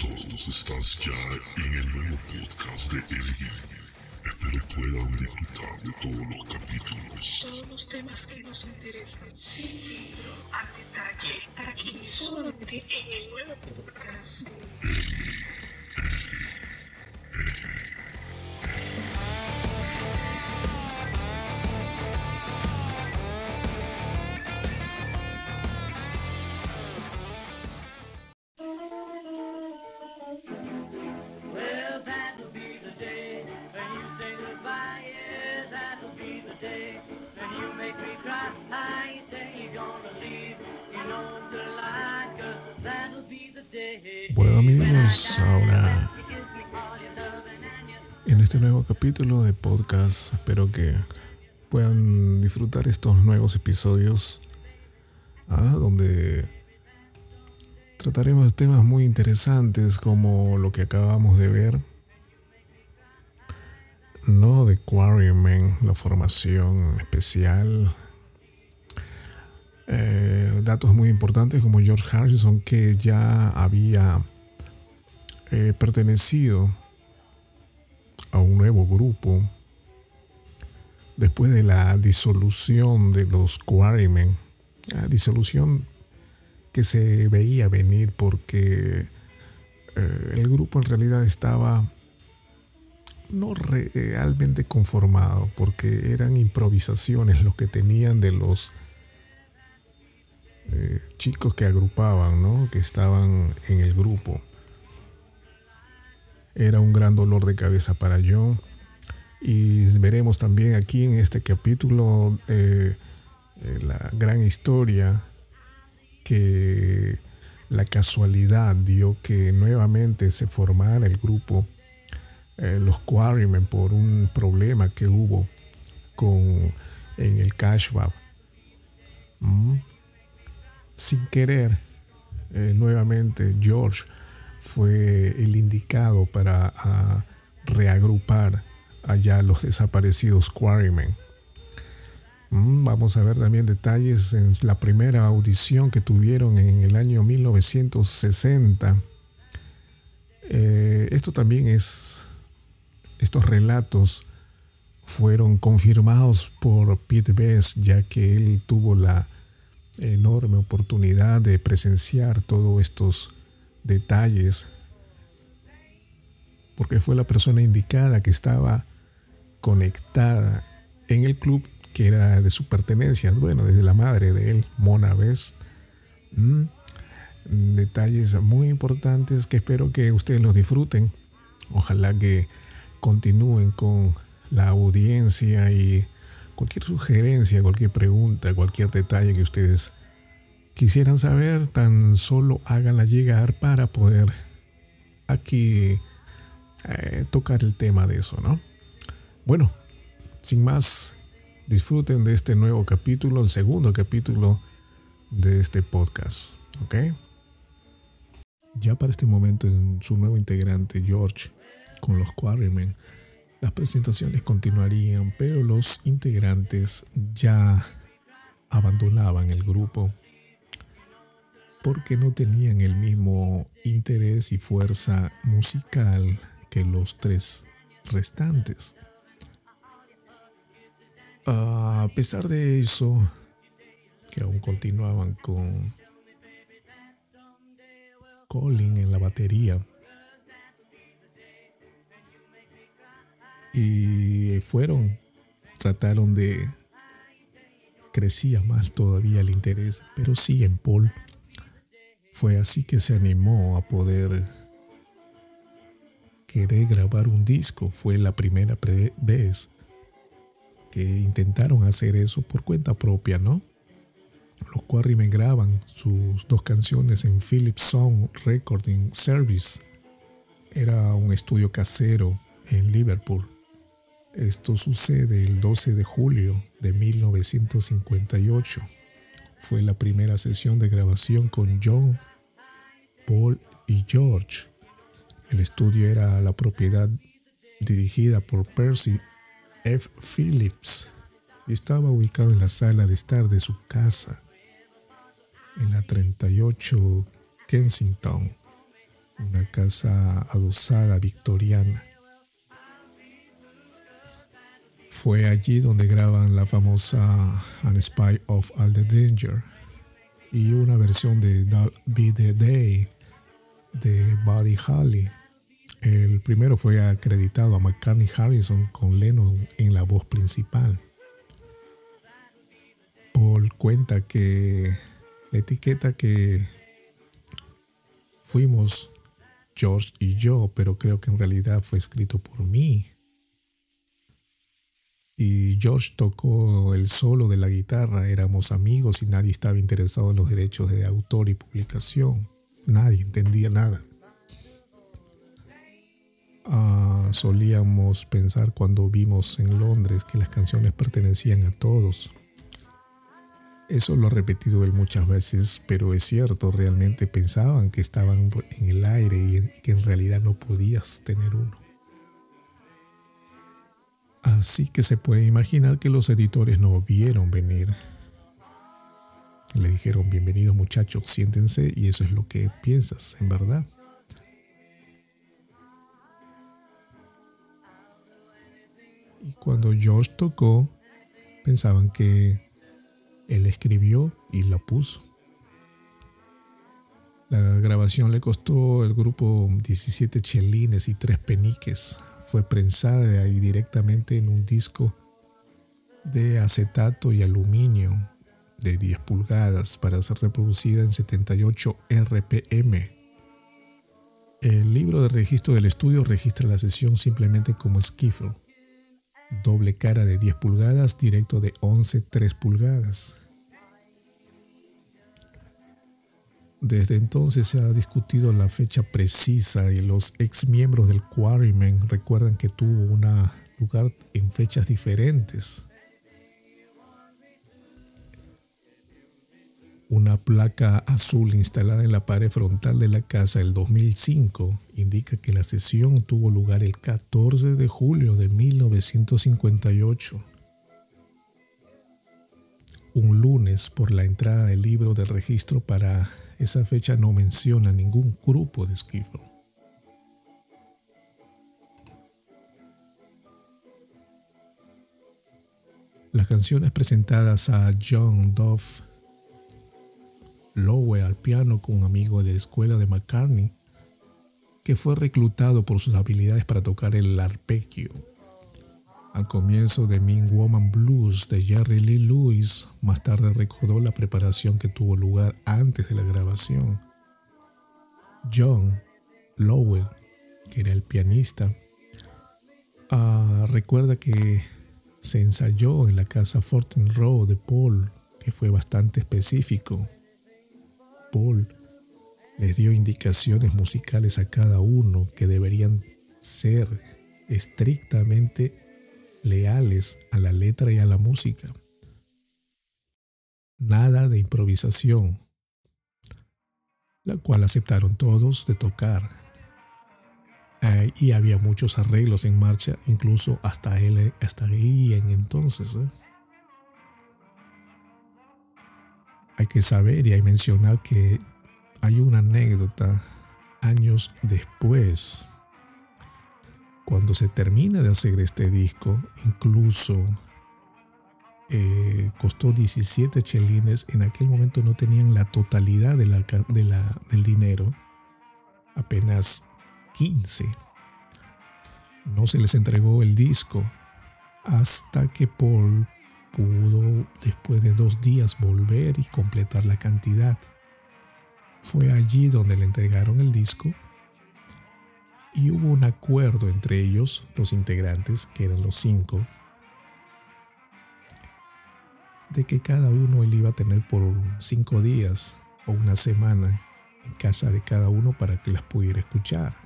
Todos, estás ya en el nuevo podcast de Elgin. Espero puedan disfrutar de todos los capítulos. Todos los temas que nos interesan. Al detalle, aquí solamente en el nuevo podcast de Bueno amigos, ahora en este nuevo capítulo de podcast espero que puedan disfrutar estos nuevos episodios ah, donde trataremos temas muy interesantes como lo que acabamos de ver no de Quarrymen, la formación especial eh, datos muy importantes como George Harrison que ya había eh, pertenecido a un nuevo grupo después de la disolución de los Quarrymen, disolución que se veía venir porque eh, el grupo en realidad estaba no realmente conformado porque eran improvisaciones los que tenían de los eh, chicos que agrupaban, ¿no? que estaban en el grupo. Era un gran dolor de cabeza para John. Y veremos también aquí en este capítulo eh, eh, la gran historia que la casualidad dio que nuevamente se formara el grupo Los Quarrymen por un problema que hubo con, en el cashback. Sin querer, eh, nuevamente George fue el indicado para a, reagrupar allá los desaparecidos Quarrymen. Mm, Vamos a ver también detalles en la primera audición que tuvieron en el año 1960. Eh, esto también es, estos relatos fueron confirmados por Pete Best, ya que él tuvo la enorme oportunidad de presenciar todos estos detalles, porque fue la persona indicada que estaba conectada en el club que era de su pertenencia, bueno, desde la madre de él, Mona Best. Mm, Detalles muy importantes que espero que ustedes los disfruten. Ojalá que continúen con la audiencia y cualquier sugerencia, cualquier pregunta, cualquier detalle que ustedes quisieran saber, tan solo háganla llegar para poder aquí eh, tocar el tema de eso, ¿no? Bueno, sin más, disfruten de este nuevo capítulo, el segundo capítulo de este podcast, ¿ok? Ya para este momento en su nuevo integrante George con los Quarrymen, las presentaciones continuarían, pero los integrantes ya abandonaban el grupo porque no tenían el mismo interés y fuerza musical que los tres restantes. A pesar de eso, que aún continuaban con Colin en la batería. Y fueron, trataron de... Crecía más todavía el interés, pero sí en Paul. Fue así que se animó a poder querer grabar un disco. Fue la primera vez que intentaron hacer eso por cuenta propia, ¿no? Los Quarrymen graban sus dos canciones en Philips Sound Recording Service. Era un estudio casero en Liverpool. Esto sucede el 12 de julio de 1958. Fue la primera sesión de grabación con John, Paul y George. El estudio era la propiedad dirigida por Percy F. Phillips y estaba ubicado en la sala de estar de su casa, en la 38 Kensington. una casa adosada victoriana. Fue allí donde graban la famosa An Spy of All the Danger y una versión de That'll Be the Day de Buddy Holly. El primero fue acreditado a McCartney Harrison con Lennon en la voz principal. Paul cuenta que la etiqueta que fuimos George y yo, pero creo que en realidad fue escrito por mí. Y George tocó el solo de la guitarra, éramos amigos y nadie estaba interesado en los derechos de autor y publicación. Nadie entendía nada. Ah, solíamos pensar cuando vimos en Londres que las canciones pertenecían a todos. Eso lo ha repetido él muchas veces, pero es cierto, realmente pensaban que estaban en el aire y que en realidad no podías tener uno. Así que se puede imaginar que los editores no vieron venir. Le dijeron, bienvenidos muchachos, siéntense y eso es lo que piensas, en verdad. Y cuando George tocó, pensaban que él escribió y la puso. La grabación le costó al grupo 17 chelines y 3 peniques. Fue prensada ahí directamente en un disco de acetato y aluminio de 10 pulgadas para ser reproducida en 78 RPM. El libro de registro del estudio registra la sesión simplemente como skiffle doble cara de 10 pulgadas, directo de 11 3 pulgadas. Desde entonces se ha discutido la fecha precisa y los ex miembros del Quarrymen recuerdan que tuvo un lugar en fechas diferentes. Una placa azul instalada en la pared frontal de la casa el 2005 indica que la sesión tuvo lugar el 14 de julio de 1958. Un lunes por la entrada del libro de registro para esa fecha no menciona ningún grupo de skiffle. Las canciones presentadas a John Duff Lowe al piano con un amigo de la escuela de McCartney, que fue reclutado por sus habilidades para tocar el arpegio. Al comienzo de Mean Woman Blues de Jerry Lee Lewis, más tarde recordó la preparación que tuvo lugar antes de la grabación. John Lowe, que era el pianista, ah, recuerda que se ensayó en la casa Fortin Row de Paul, que fue bastante específico. Paul les dio indicaciones musicales a cada uno que deberían ser estrictamente leales a la letra y a la música. Nada de improvisación, la cual aceptaron todos de tocar. y había muchos arreglos en marcha, incluso hasta él, hasta ahí en entonces. ¿eh? Hay que saber y hay mencionar que hay una anécdota años después, cuando se termina de hacer este disco, incluso eh, costó 17 chelines, en aquel momento no tenían la totalidad del dinero, apenas 15. No se les entregó el disco hasta que Paul pudo después de dos días volver y completar la cantidad. Fue allí donde le entregaron el disco y hubo un acuerdo entre ellos, los integrantes, que eran los cinco, de que cada uno él iba a tener por cinco días o una semana en casa de cada uno para que las pudiera escuchar.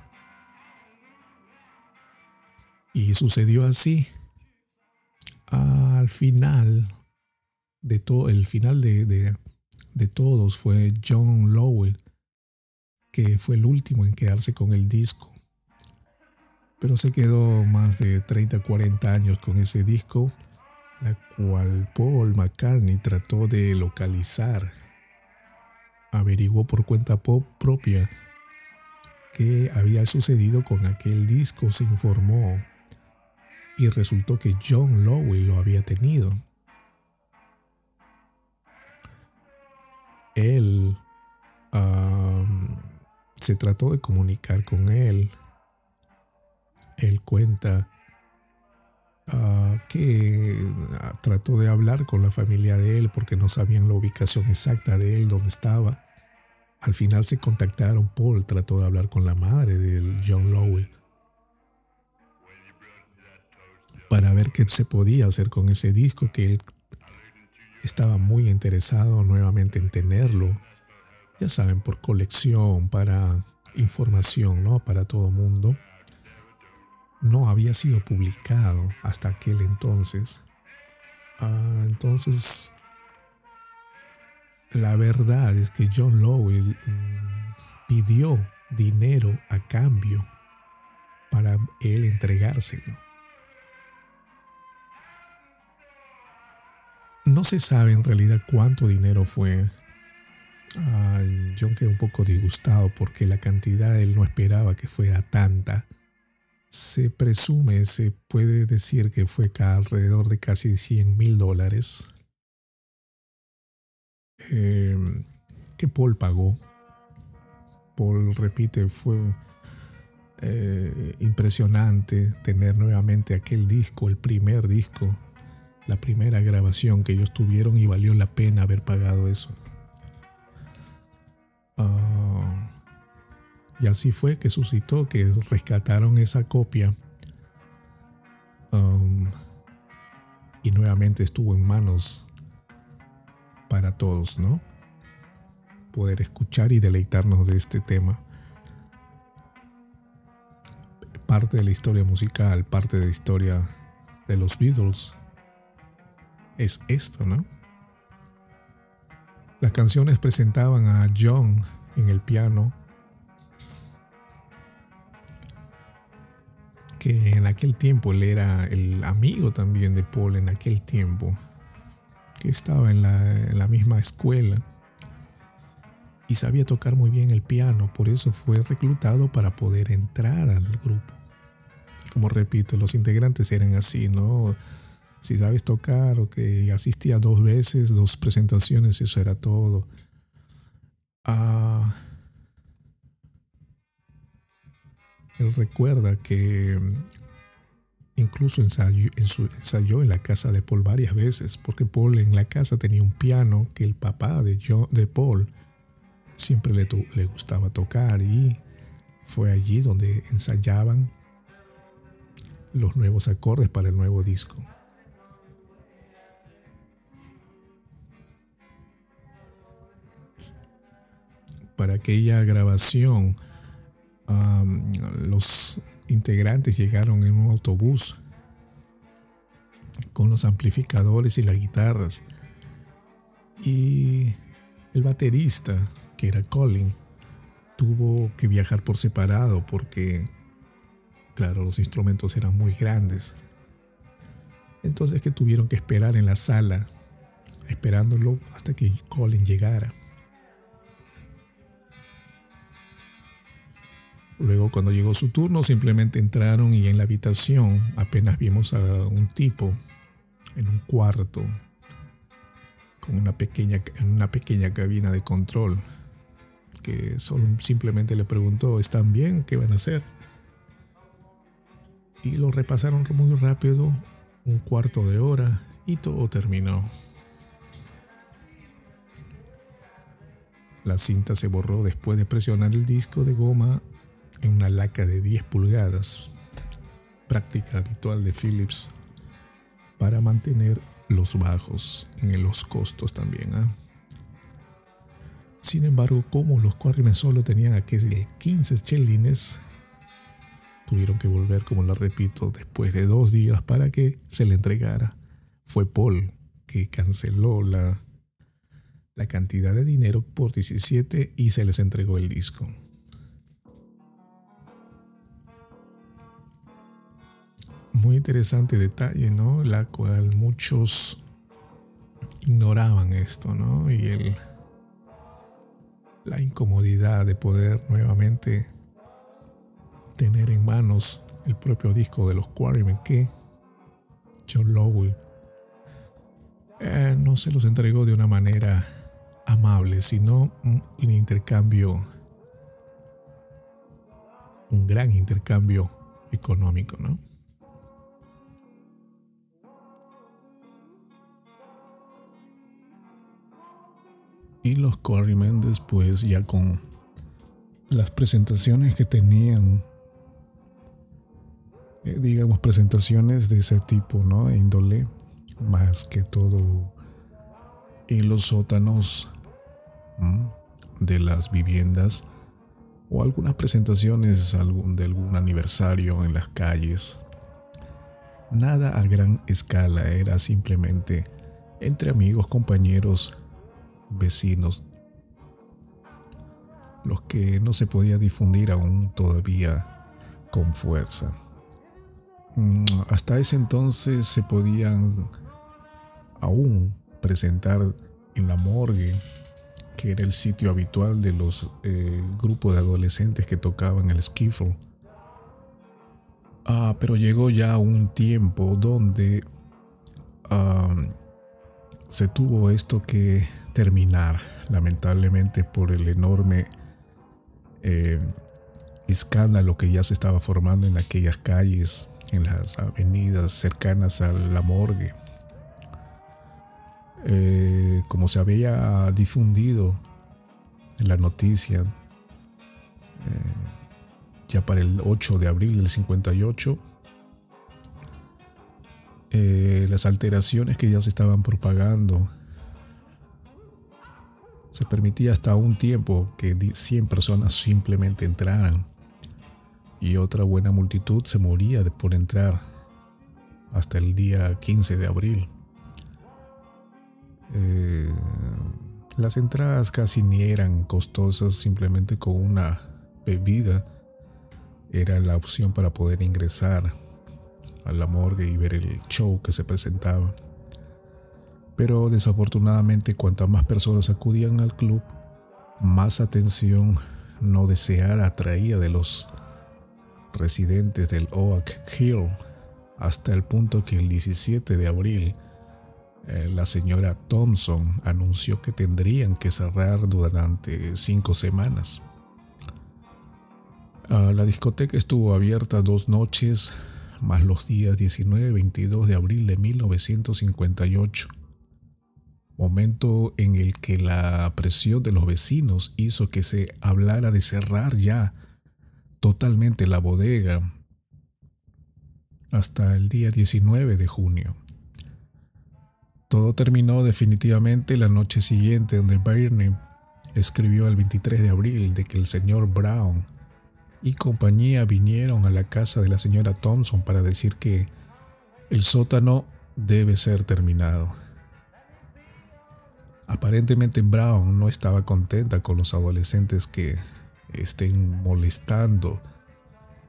Y sucedió así al final de todo, el final de, de, todos fue John Lowell, que fue el último en quedarse con el disco. Pero se quedó más de 30, 40 años con ese disco, la cual Paul McCartney trató de localizar. Averiguó por cuenta propia qué había sucedido con aquel disco, se informó y resultó que John Lowell lo había tenido. Él se trató de comunicar con él. Él cuenta ah, que ah, trató de hablar con la familia de él porque no sabían la ubicación exacta de él, dónde estaba. Al final se contactaron. Paul trató de hablar con la madre de John Lowell para ver qué se podía hacer con ese disco que él estaba muy interesado nuevamente en tenerlo. Ya saben, por colección, para información, ¿no? Para todo mundo. No había sido publicado hasta aquel entonces. Ah, entonces, la verdad es que John Lowell mm, pidió dinero a cambio para él entregárselo. No se sabe en realidad cuánto dinero fue. Ah, John quedó un poco disgustado porque la cantidad él no esperaba que fuera tanta. Se presume, se puede decir que fue alrededor de casi 100 mil dólares em, que Paul pagó. Paul repite, fue eh, impresionante tener nuevamente aquel disco, el primer disco la primera grabación que ellos tuvieron y valió la pena haber pagado eso. Ah, y así fue que suscitó que rescataron esa copia um, y nuevamente estuvo en manos para todos, ¿no? Poder escuchar y deleitarnos de este tema. Parte de la historia musical, parte de la historia de los Beatles es esto, ¿no? Las canciones presentaban a John en el piano, que en aquel tiempo él era el amigo también de Paul en aquel tiempo, que estaba en la, misma escuela y sabía tocar muy bien el piano, por eso fue reclutado para poder entrar al grupo. Como repito, los integrantes eran así, ¿no? si sabes tocar o que asistía dos veces, dos presentaciones, eso era todo. Ah, él recuerda que mm, incluso ensayó ensayó en la casa de Paul varias veces, porque Paul en la casa tenía un piano que el papá de, de Paul siempre le, le gustaba tocar y fue allí donde ensayaban los nuevos acordes para el nuevo disco. para aquella grabación, los integrantes llegaron en un autobús con los amplificadores y las guitarras. Y el baterista, que era Colin, tuvo que viajar por separado porque, claro, los instrumentos eran muy grandes. Entonces que tuvieron que esperar en la sala, esperándolo hasta que Colin llegara. Luego cuando llegó su turno simplemente entraron y en la habitación apenas vimos a un tipo en un cuarto con una pequeña, en una pequeña cabina de control que solo simplemente le preguntó, ¿están bien? ¿Qué van a hacer? Y lo repasaron muy rápido, un cuarto de hora y todo terminó. La cinta se borró después de presionar el disco de goma en una laca de 10 pulgadas, práctica habitual de Philips para mantener los bajos en los costos también. ¿ah? Sin embargo, como los Quarrymen solo tenían aquellos 15 chelines, tuvieron que volver, como lo repito, después de dos días para que se le entregara. Fue Paul que canceló la, la cantidad de dinero por 17 y se les entregó el disco. Muy interesante detalle, ¿no? La cual muchos ignoraban esto, ¿no? Y el, la incomodidad de poder nuevamente tener en manos el propio disco de los Quarrymen que John Lowell eh, no se los entregó de una manera amable, sino un, un intercambio, un gran intercambio económico, ¿no? Y los Quarrymen después ya con las presentaciones que tenían, eh, digamos presentaciones de ese tipo, ¿no? Índole, más que todo en los sótanos de las viviendas o algunas presentaciones de algún aniversario en las calles. Nada a gran escala, era simplemente entre amigos, compañeros, vecinos, los que no se podía difundir aún todavía con fuerza. Mm, hasta ese entonces se podían aún presentar en la morgue, que era el sitio habitual de los eh, grupos de adolescentes que tocaban el skiffle. Ah, pero llegó ya un tiempo donde se tuvo esto que terminar, lamentablemente por el enorme eh, escándalo que ya se estaba formando en aquellas calles, en las avenidas cercanas a la morgue. Eh, como se había difundido en la noticia, eh, ya para el 8 de abril del 58, eh, las alteraciones que ya se estaban propagando, se permitía hasta un tiempo que 100 personas simplemente entraran y otra buena multitud se moría por entrar hasta el día 15 de abril. Eh, las entradas casi ni eran costosas, simplemente con una bebida era la opción para poder ingresar a la morgue y ver el show que se presentaba. Pero desafortunadamente cuantas más personas acudían al club, más atención no deseada atraía de los residentes del Oak Hill, hasta el punto que el 17 de abril eh, la señora Thompson anunció que tendrían que cerrar durante cinco semanas. Ah, la discoteca estuvo abierta dos noches, más los días 19 y 22 de abril de 1958, momento en el que la presión de los vecinos hizo que se hablara de cerrar ya totalmente la bodega hasta el día 19 de junio. Todo terminó definitivamente la noche siguiente donde Barney escribió el 23 de abril de que el señor Brown y compañía vinieron a la casa de la señora Thompson para decir que el sótano debe ser terminado. Aparentemente Brown no estaba contenta con los adolescentes que estén molestando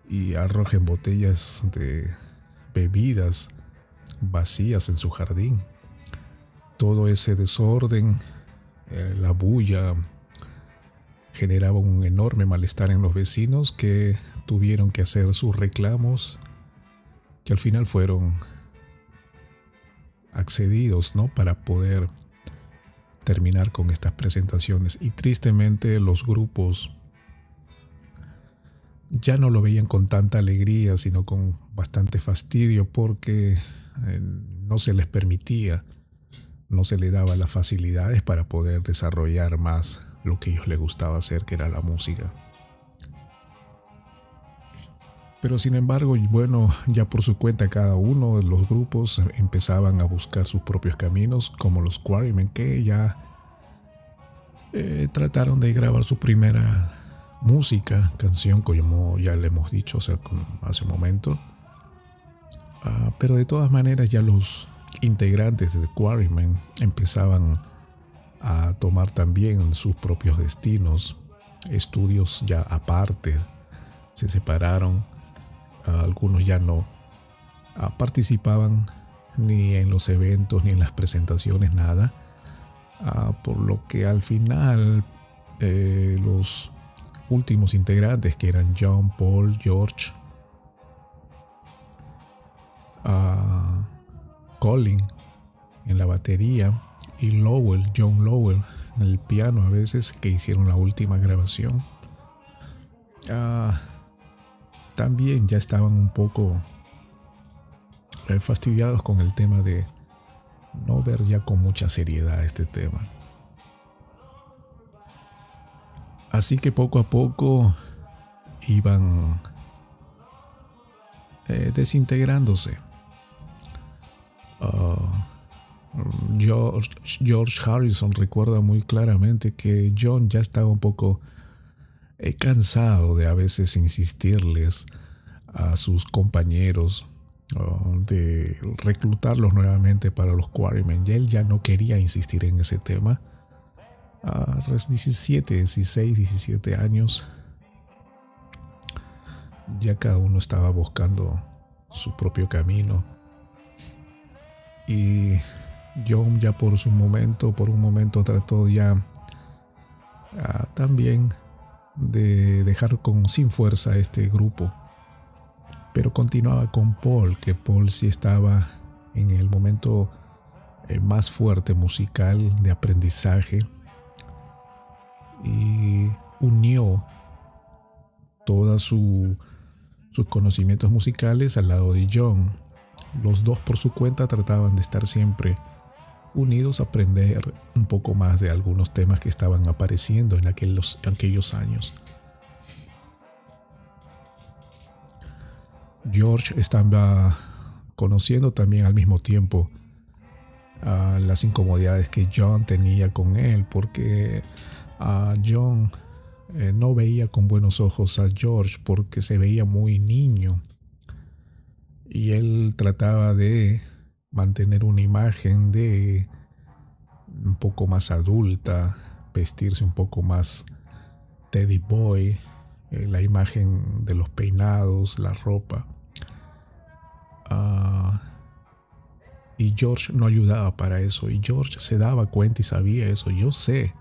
y arrojen botellas de bebidas vacías en su jardín todo ese desorden, eh, la bulla, generaba un enorme malestar en los vecinos que tuvieron que hacer sus reclamos que al final fueron accedidos ¿no? para poder terminar con estas presentaciones y tristemente los grupos ya no lo veían con tanta alegría sino con bastante fastidio porque eh, no se les permitía no se le daba las facilidades para poder desarrollar más lo que a ellos les gustaba hacer, que era la música. Pero sin embargo, bueno, ya por su cuenta cada uno de los grupos empezaban a buscar sus propios caminos, como los Quarrymen, que ya eh, trataron de grabar su primera música, canción, como ya le hemos dicho hace un momento. Ah, pero de todas maneras ya los integrantes de Quarrymen empezaban a tomar también sus propios destinos, estudios ya aparte, se separaron, algunos ya no ah, participaban ni en los eventos ni en las presentaciones, nada, ah, por lo que al final eh, los últimos integrantes que eran John, Paul, George, uh, Colin en la batería y Lowell, John Lowell en el piano a veces que hicieron la última grabación. También ya estaban un poco eh, fastidiados con el tema de no ver ya con mucha seriedad este tema. Así que poco a poco iban eh, desintegrándose. Ah, George, George, Harrison recuerda muy claramente que John ya estaba un poco eh, cansado de a veces insistirles a sus compañeros de reclutarlos nuevamente para los Quarrymen. Y él ya no quería insistir en ese tema. A los 17, 16, 17 años, ya cada uno estaba buscando su propio camino. Y John ya por su momento, por un momento trató ya ah, también de dejar con sin fuerza este grupo pero continuaba con Paul, que Paul sí estaba en el momento eh, más fuerte musical de aprendizaje y unió todos sus conocimientos musicales al lado de John. Los dos por su cuenta trataban de estar siempre unidos a aprender un poco más de algunos temas que estaban apareciendo en aquellos, años. George estaba conociendo también al mismo tiempo las incomodidades que John tenía con él, porque a John eh, no veía con buenos ojos a George porque se veía muy niño y él trataba de mantener una imagen de un poco más adulta, vestirse un poco más Teddy Boy, eh, la imagen de los peinados, la ropa. Ah, y George no ayudaba para eso. Y George se daba cuenta y sabía eso. Yo sé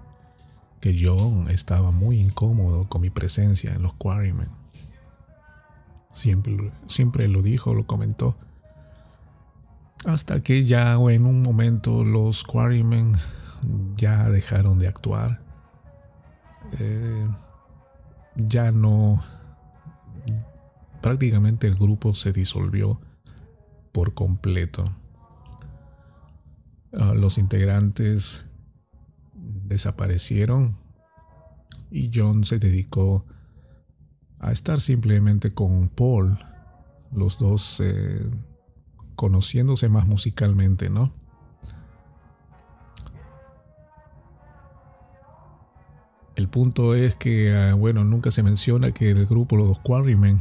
que John estaba muy incómodo con mi presencia en los Quarrymen. Siempre, siempre lo dijo, lo comentó. Hasta que ya en un momento los Quarrymen ya dejaron de actuar. Eh, ya no... Prácticamente el grupo se disolvió por completo. Ah, los integrantes desaparecieron y John se dedicó a estar simplemente con Paul, los dos eh, conociéndose más musicalmente, ¿no? El punto es que, ah, bueno, nunca se menciona que el grupo Los Quarrymen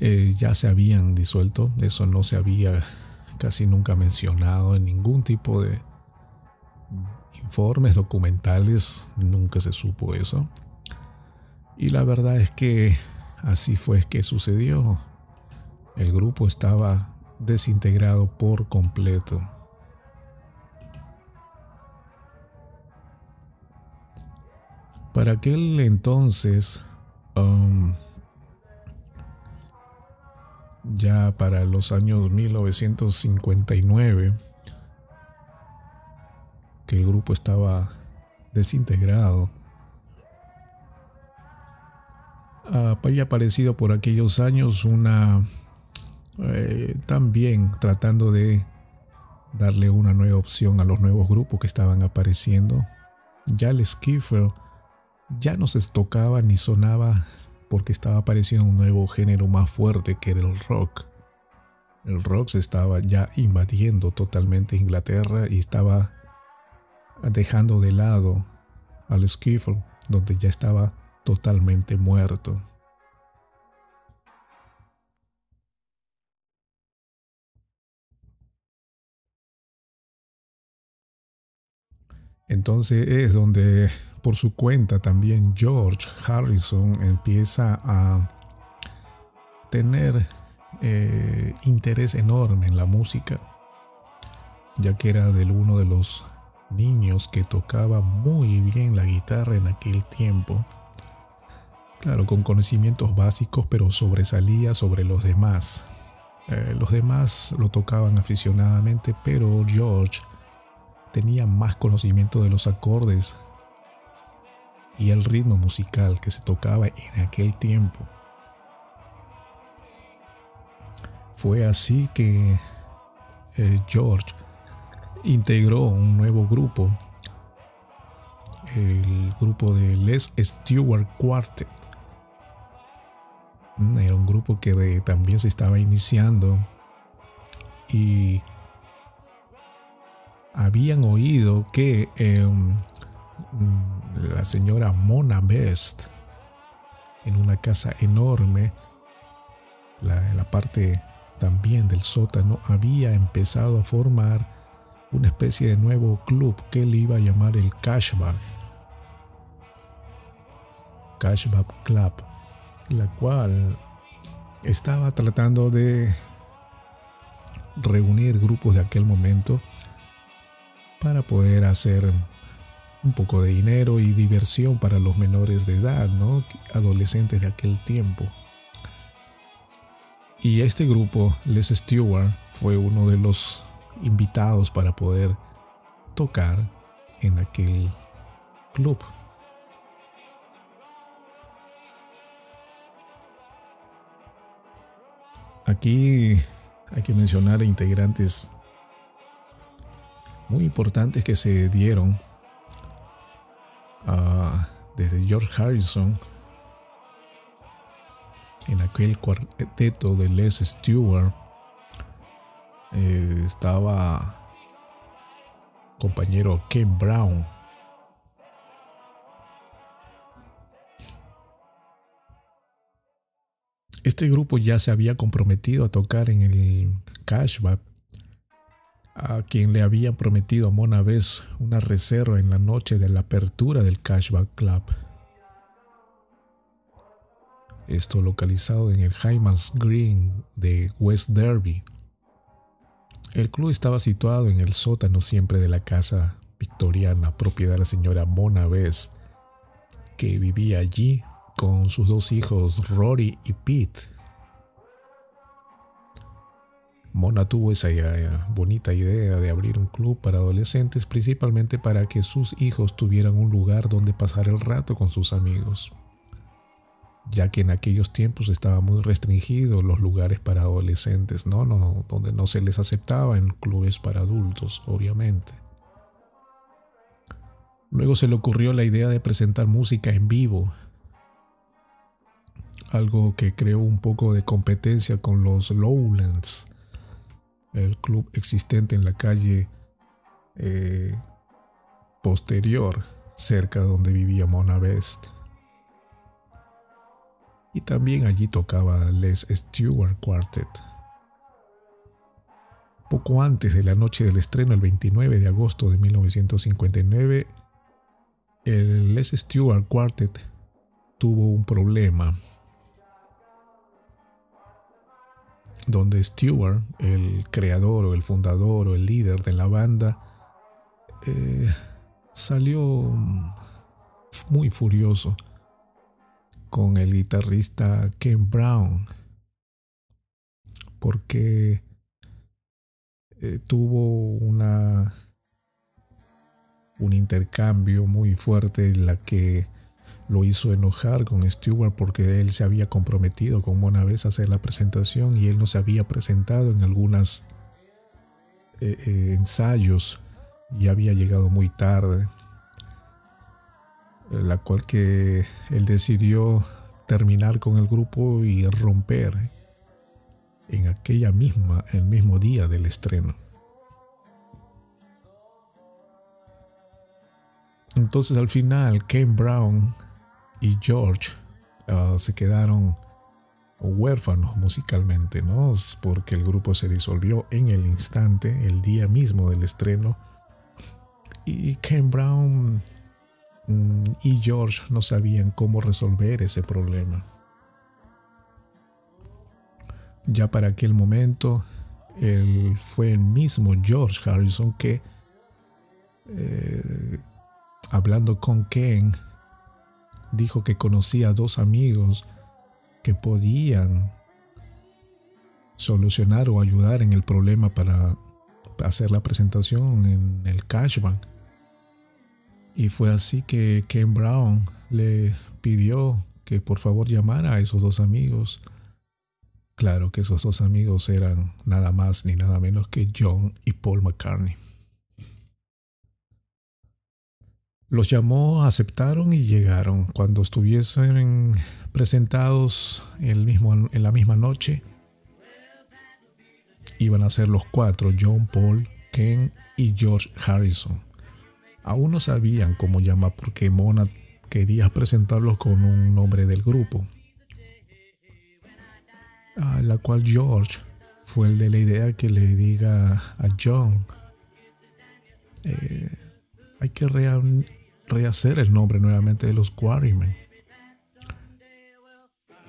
eh, ya se habían disuelto. Eso no se había casi nunca mencionado en ningún tipo de informes documentales. Nunca se supo eso. Y la verdad es que así fue que sucedió. El grupo estaba desintegrado por completo. Para aquel entonces, um, ya para los años 1959, que el grupo estaba desintegrado, había aparecido por aquellos años una eh, también tratando de darle una nueva opción a los nuevos grupos que estaban apareciendo. Ya el Skiffer ya no se tocaba ni sonaba porque estaba apareciendo un nuevo género más fuerte que era el rock. El rock se estaba ya invadiendo totalmente Inglaterra y estaba dejando de lado al skiffle, donde ya estaba totalmente muerto. Entonces es donde por su cuenta también George Harrison empieza a tener eh, interés enorme en la música, ya que era del uno de los niños que tocaba muy bien la guitarra en aquel tiempo. claro, con conocimientos básicos, pero sobresalía sobre los demás. Eh, los demás lo tocaban aficionadamente, pero George tenía más conocimiento de los acordes y el ritmo musical que se tocaba en aquel tiempo. Fue así que eh, George integró un nuevo grupo, el grupo de Les Stewart Quartet. Mm, era un grupo que también se estaba iniciando y habían oído que em, la señora Mona Best en una casa enorme, la, la parte también del sótano, había empezado a formar una especie de nuevo club que él iba a llamar el Cashback. Cashback Club, la cual estaba tratando de reunir grupos de aquel momento para poder hacer un poco de dinero y diversión para los menores de edad, ¿no? Adolescentes de aquel tiempo. Y este grupo, Les Stewart, fue uno de los invitados para poder tocar en aquel club. Aquí hay que mencionar integrantes muy importantes que se dieron uh, desde George Harrison en aquel cuarteto de Les Stewart eh, estaba compañero Ken Brown. Este grupo ya se había comprometido a tocar en el Cashback a quien le habían prometido a Mona Vez una reserva en la noche de la apertura del Cashback Club. Esto localizado en el Hyman's Green de West Derby. El club estaba situado en el sótano siempre de la casa victoriana, propiedad de la señora Mona Best, que vivía allí con sus dos hijos Rory y Pete Mona tuvo esa bonita idea de abrir un club para adolescentes principalmente para que sus hijos tuvieran un lugar donde pasar el rato con sus amigos, ya que en aquellos tiempos estaba muy restringido los lugares para adolescentes, no, no, donde no se les aceptaba en clubes para adultos, obviamente. Luego se le ocurrió la idea de presentar música en vivo, algo que creó un poco de competencia con los Lowlands el club existente en la calle eh, posterior, cerca donde vivía Mona Best. Y también allí tocaba Les Stewart Quartet. Poco antes de la noche del estreno, el 29 de agosto de 1959, el Les Stewart Quartet tuvo un problema donde Stewart, el creador o el fundador o el líder de la banda, eh, salió muy furioso con el guitarrista Ken Brown porque eh, tuvo una un intercambio muy fuerte en la que lo hizo enojar con Stewart porque él se había comprometido con Mona vez a hacer la presentación y él no se había presentado en algunos eh, eh, ensayos y había llegado muy tarde la cual que él decidió terminar con el grupo y romper en aquella misma el mismo día del estreno. Entonces al final Ken Brown y George ah, se quedaron huérfanos musicalmente, ¿no? Porque el grupo se disolvió en el instante, el día mismo del estreno. Y Ken Brown mm, y George no sabían cómo resolver ese problema. Ya para aquel momento, él fue el mismo George Harrison que, eh, hablando con Ken, dijo que conocía a dos amigos que podían solucionar o ayudar en el problema para hacer la presentación en el cashback. Y fue así que Ken Brown le pidió que por favor llamara a esos dos amigos. Claro que esos dos amigos eran nada más ni nada menos que John y Paul McCartney. Los llamó, aceptaron y llegaron. Cuando estuviesen presentados el mismo, en la misma noche, iban a ser los cuatro, John, Paul, Ken y George Harrison. Aún no sabían cómo llamar porque Mona quería presentarlos con un nombre del grupo. A la cual George fue el de la idea que le diga a John, eh, hay que rehacer el nombre nuevamente de los Quarrymen.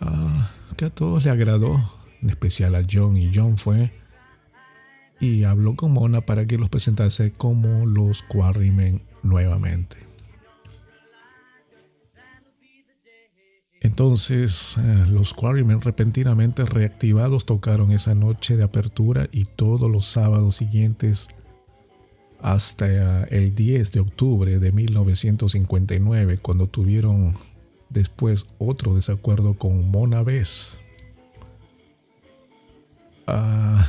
Ah, que a todos le agradó, en especial a John, y John fue y habló con Mona para que los presentase como los Quarrymen nuevamente. Entonces eh, los Quarrymen repentinamente reactivados tocaron esa noche de apertura y todos los sábados siguientes hasta el 10 de octubre de 1959 cuando tuvieron después otro desacuerdo con Mona Bess. Ah,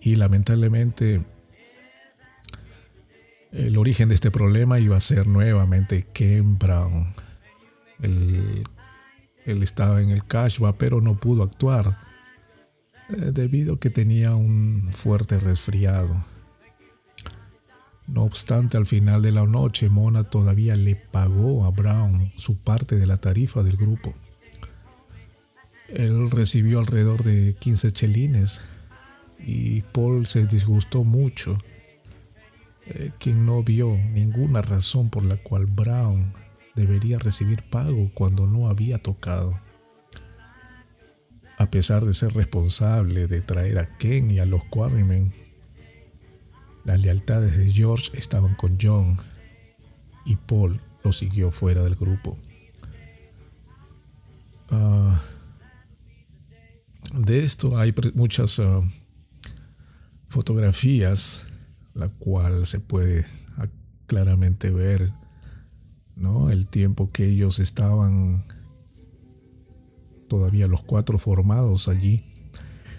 y lamentablemente el origen de este problema iba a ser nuevamente Ken Brown. Él, estaba en el cashback pero no pudo actuar eh, debido a que tenía un fuerte resfriado. No obstante, al final de la noche, Mona todavía le pagó a Brown su parte de la tarifa del grupo. Él recibió alrededor de 15 chelines y Paul se disgustó mucho, eh, quien no vio ninguna razón por la cual Brown debería recibir pago cuando no había tocado. A pesar de ser responsable de traer a Ken y a los Quarrymen, las lealtades de George estaban con John y Paul lo siguió fuera del grupo. Ah, de esto hay muchas ah, fotografías, la cual se puede claramente ver ¿no? el tiempo que ellos estaban todavía los cuatro formados allí.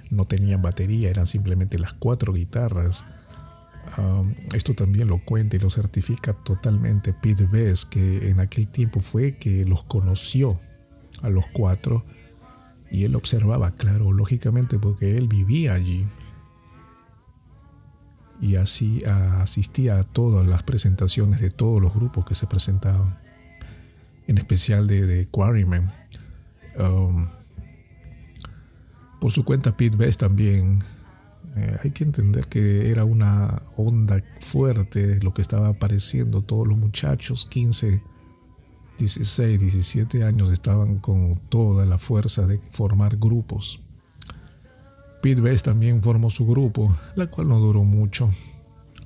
No tenían batería, eran simplemente las cuatro guitarras. Esto también lo cuenta y lo certifica totalmente Pete Best, que en aquel tiempo fue que los conoció a los cuatro y él observaba, claro, lógicamente porque él vivía allí y así asistía a todas las presentaciones de todos los grupos que se presentaban, en especial de, de Quarrymen. Um, por su cuenta, Pete Best también. Eh, hay que entender que era una onda fuerte lo que estaba apareciendo. Todos los muchachos, 15, 16, 17 años, estaban con toda la fuerza de formar grupos. Pete Best también formó su grupo, la cual no duró mucho.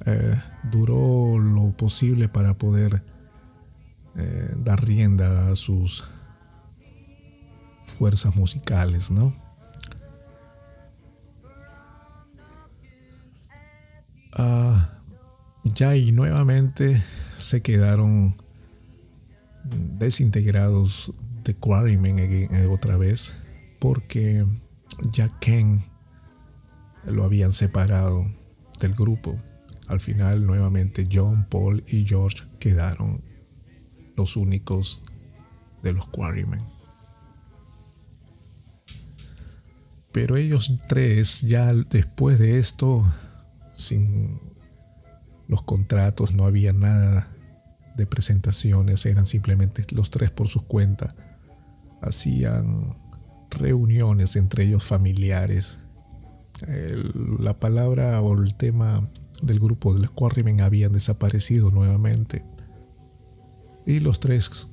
Eh, duró lo posible para poder eh, dar rienda a sus fuerzas musicales, ¿no? Ah, ya y nuevamente se quedaron desintegrados de Quarrymen eh, otra vez porque ya Ken lo habían separado del grupo. Al final nuevamente John, Paul y George quedaron los únicos de los Quarrymen. Pero ellos tres ya después de esto, sin los contratos, no había nada de presentaciones, eran simplemente los tres por sus cuentas. Hacían reuniones entre ellos familiares la palabra o el tema del grupo de los Quarrymen habían desaparecido nuevamente. Y los tres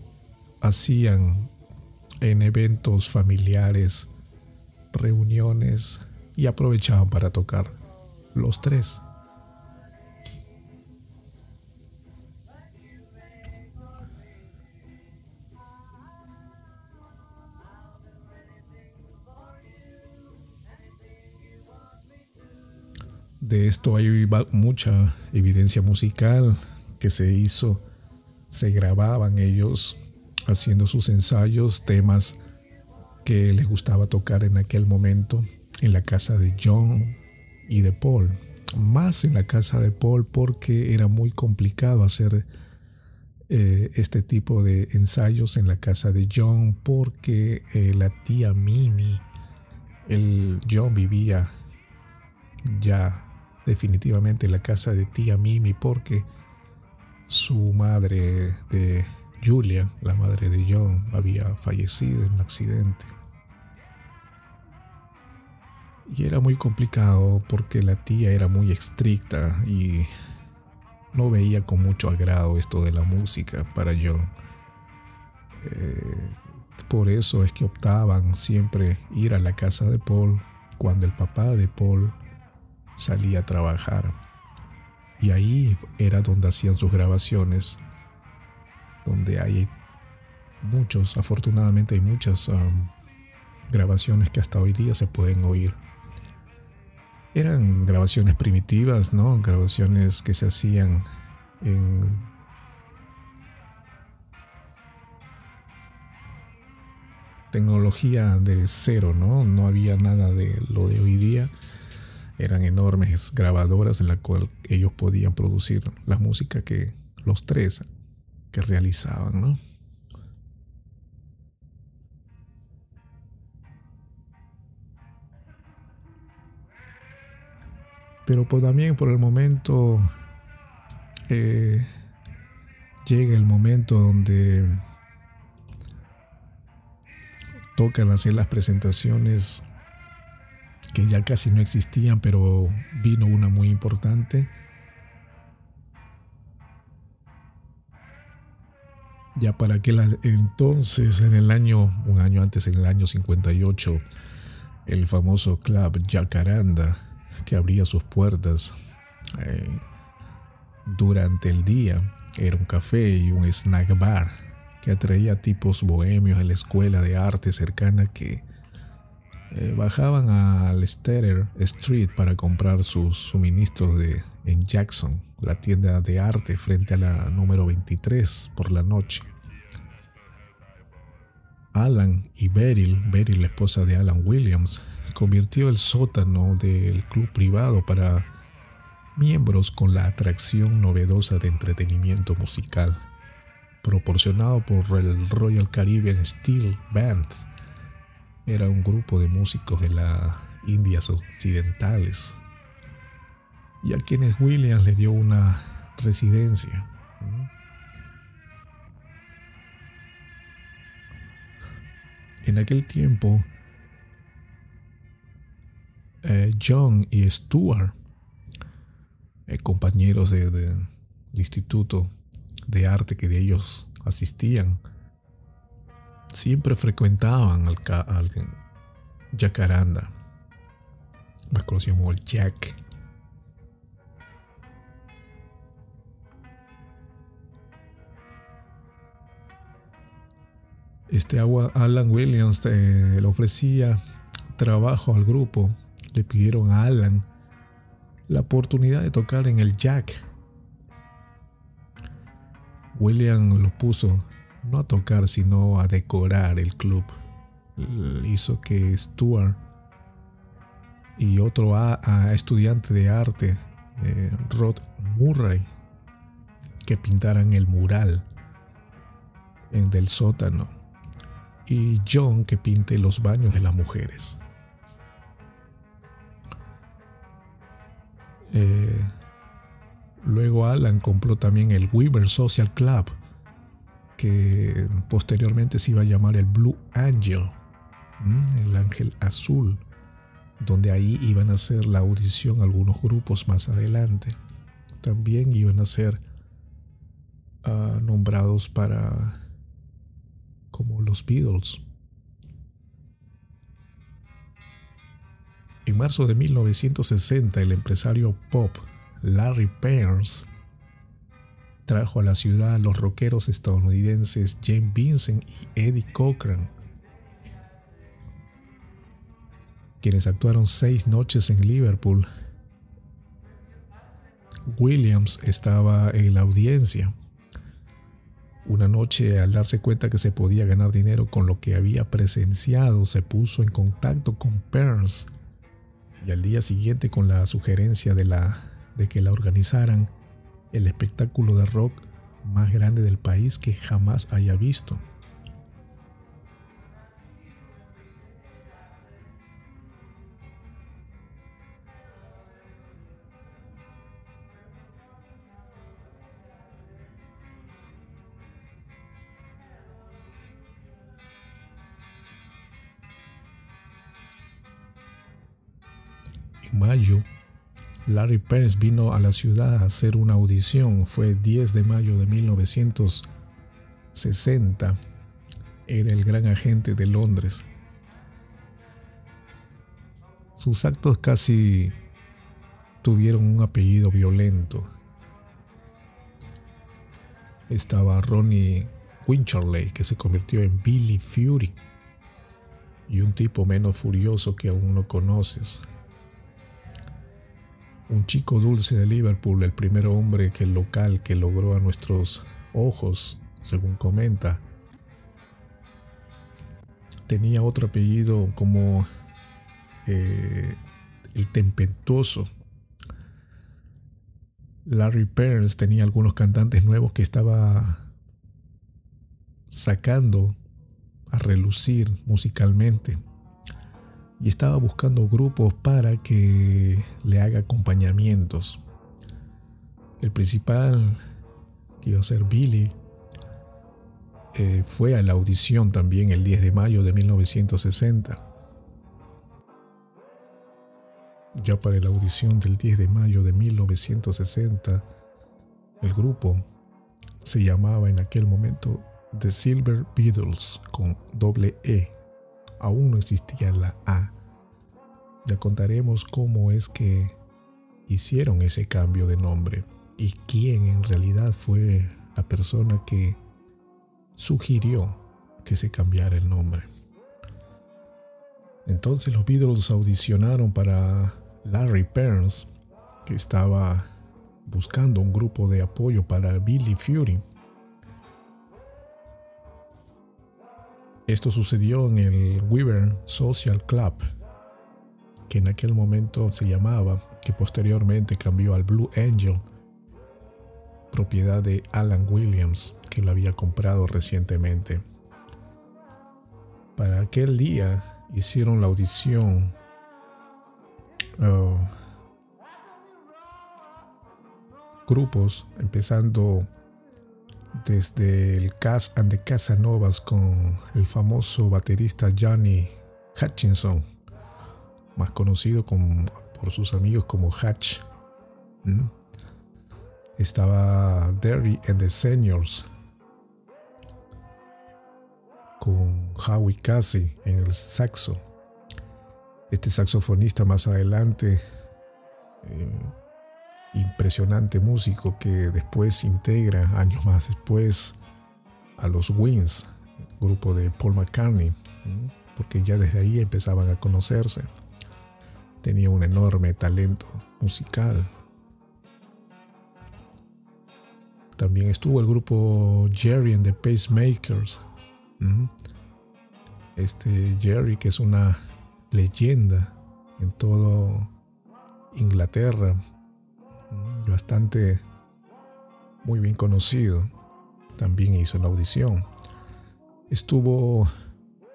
hacían en eventos familiares, reuniones y aprovechaban para tocar los tres. De esto hay mucha evidencia musical que se hizo. Se grababan ellos haciendo sus ensayos, temas que les gustaba tocar en aquel momento en la casa de John y de Paul. Más en la casa de Paul porque era muy complicado hacer eh, este tipo de ensayos en la casa de John porque eh, la tía Mimi, el John vivía ya definitivamente en la casa de tía Mimi porque su madre de Julia, la madre de John, había fallecido en un accidente. Y era muy complicado porque la tía era muy estricta y no veía con mucho agrado esto de la música para John. Eh, por eso es que optaban siempre ir a la casa de Paul cuando el papá de Paul salía a trabajar. Y ahí era donde hacían sus grabaciones, donde hay muchos, afortunadamente hay muchas um, grabaciones que hasta hoy día se pueden oír. Eran grabaciones primitivas, ¿no? Grabaciones que se hacían en tecnología de cero, ¿no? No había nada de lo de hoy día eran enormes grabadoras en la cual ellos podían producir la música que los tres que realizaban, ¿no? Pero pues también por el momento eh, llega el momento donde tocan hacer las presentaciones que ya casi no existían, pero vino una muy importante. Ya para aquel entonces, en el año, un año antes, en el año 58, el famoso club Jacaranda, que abría sus puertas eh, durante el día, era un café y un snack bar que atraía tipos bohemios a la escuela de arte cercana que eh, bajaban al Lester Street para comprar sus suministros de, en Jackson, la tienda de arte frente a la número 23 por la noche. Alan y Beryl, Beryl la esposa de Alan Williams, convirtió el sótano del club privado para miembros con la atracción novedosa de entretenimiento musical, proporcionado por el Royal Caribbean Steel Band era un grupo de músicos de las Indias Occidentales y a quienes Williams le dio una residencia. En aquel tiempo, eh, John y Stuart, eh, compañeros del instituto de arte que de ellos asistían, siempre frecuentaban al, al Jacaranda, más conocido como el Jack. Este agua, Alan Williams eh, le ofrecía trabajo al grupo. Le pidieron a Alan la oportunidad de tocar en el Jack. William lo puso no a tocar, sino a decorar el club. Hizo que Stuart y otro estudiante de arte, eh, Rod Murray, que pintaran el mural en del sótano y John que pinte los baños de las mujeres. Eh, luego Alan compró también el Weaver Social Club que posteriormente se iba a llamar el Blue Angel, el ángel azul, donde ahí iban a hacer la audición algunos grupos más adelante. También iban a ser ah, nombrados para como los Beatles. En marzo de 1960, el empresario pop Larry Pearce trajo a la ciudad a los rockeros estadounidenses James Vincent y Eddie Cochran, quienes actuaron seis noches en Liverpool Williams estaba en la audiencia. Una noche, al darse cuenta que se podía ganar dinero con lo que había presenciado, se puso en contacto con Pearls y al día siguiente con la sugerencia de, la, de que la organizaran el espectáculo de rock más grande del país que jamás haya visto. Mayo, Larry Pérez vino a la ciudad a hacer una audición. Fue 10 de mayo de 1960. Era el gran agente de Londres. Sus actos casi tuvieron un apellido violento. Estaba Ronnie Wincherley, que se convirtió en Billy Fury, y un tipo menos furioso que aún no conoces, un chico dulce de Liverpool, el primer hombre que el local que logró a nuestros ojos, según comenta. Tenía otro apellido como eh, el tempestuoso. Larry Pearls tenía algunos cantantes nuevos que estaba sacando a relucir musicalmente y estaba buscando grupos para que le haga acompañamientos. El principal, que iba a ser Billy, eh, fue a la audición también el 10 de mayo de 1960. Ya para la audición del 10 de mayo de 1960, el grupo se llamaba en aquel momento The Silver Beatles con doble E aún no existía la A. Ya contaremos cómo es que hicieron ese cambio de nombre y quién en realidad fue la persona que sugirió que se cambiara el nombre. Entonces los Beatles audicionaron para Larry Perns, que estaba buscando un grupo de apoyo para Billy Fury. Esto sucedió en el Weaver Social Club, que en aquel momento se llamaba, que posteriormente cambió al Blue Angel, propiedad de Alan Williams, que lo había comprado recientemente. Para aquel día hicieron la audición uh, grupos, empezando desde el Cast and the Casanovas con el famoso baterista Johnny Hutchinson, más conocido por sus amigos como Hatch. Estaba Derry and the Seniors con Howie Casey en el saxo. Este saxofonista más adelante eh, impresionante músico que después integra años más después a los Wings, grupo de Paul McCartney, porque ya desde ahí empezaban a conocerse. Tenía un enorme talento musical. También estuvo el grupo Jerry and the Pacemakers. Este Jerry que es una leyenda en todo Inglaterra, bastante muy bien conocido, también hizo la audición. Estuvo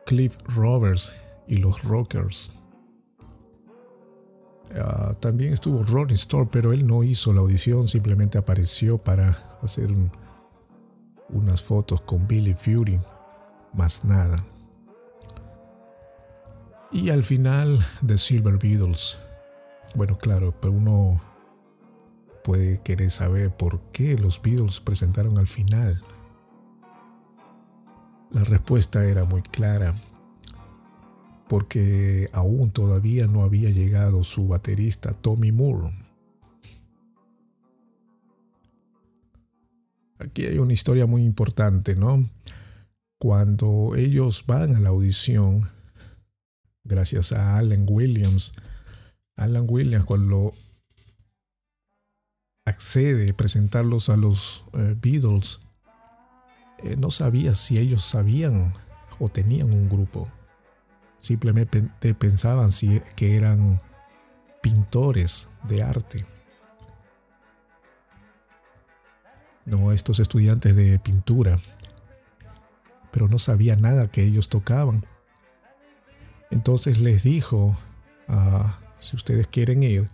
Cliff Roberts y los Rockers. Ah, también estuvo Ronnie Store, pero él no hizo la audición, simplemente apareció para hacer unas fotos con Billy Fury, más nada. Y al final, The Silver Beatles. Bueno, claro, pero uno puede querer saber por qué los Beatles presentaron al final. La respuesta era muy clara, porque aún todavía no había llegado su baterista Tommy Moore. Aquí hay una historia muy importante, ¿no? Cuando ellos van a la audición, gracias a Alan Williams, Alan Williams cuando accede a presentarlos a los eh, Beatles, eh, no sabía si ellos sabían o tenían un grupo. Simplemente pensaban si, que eran pintores de arte. No, estos estudiantes de pintura. Pero no sabía nada que ellos tocaban. Entonces les dijo, ah, si ustedes quieren ir,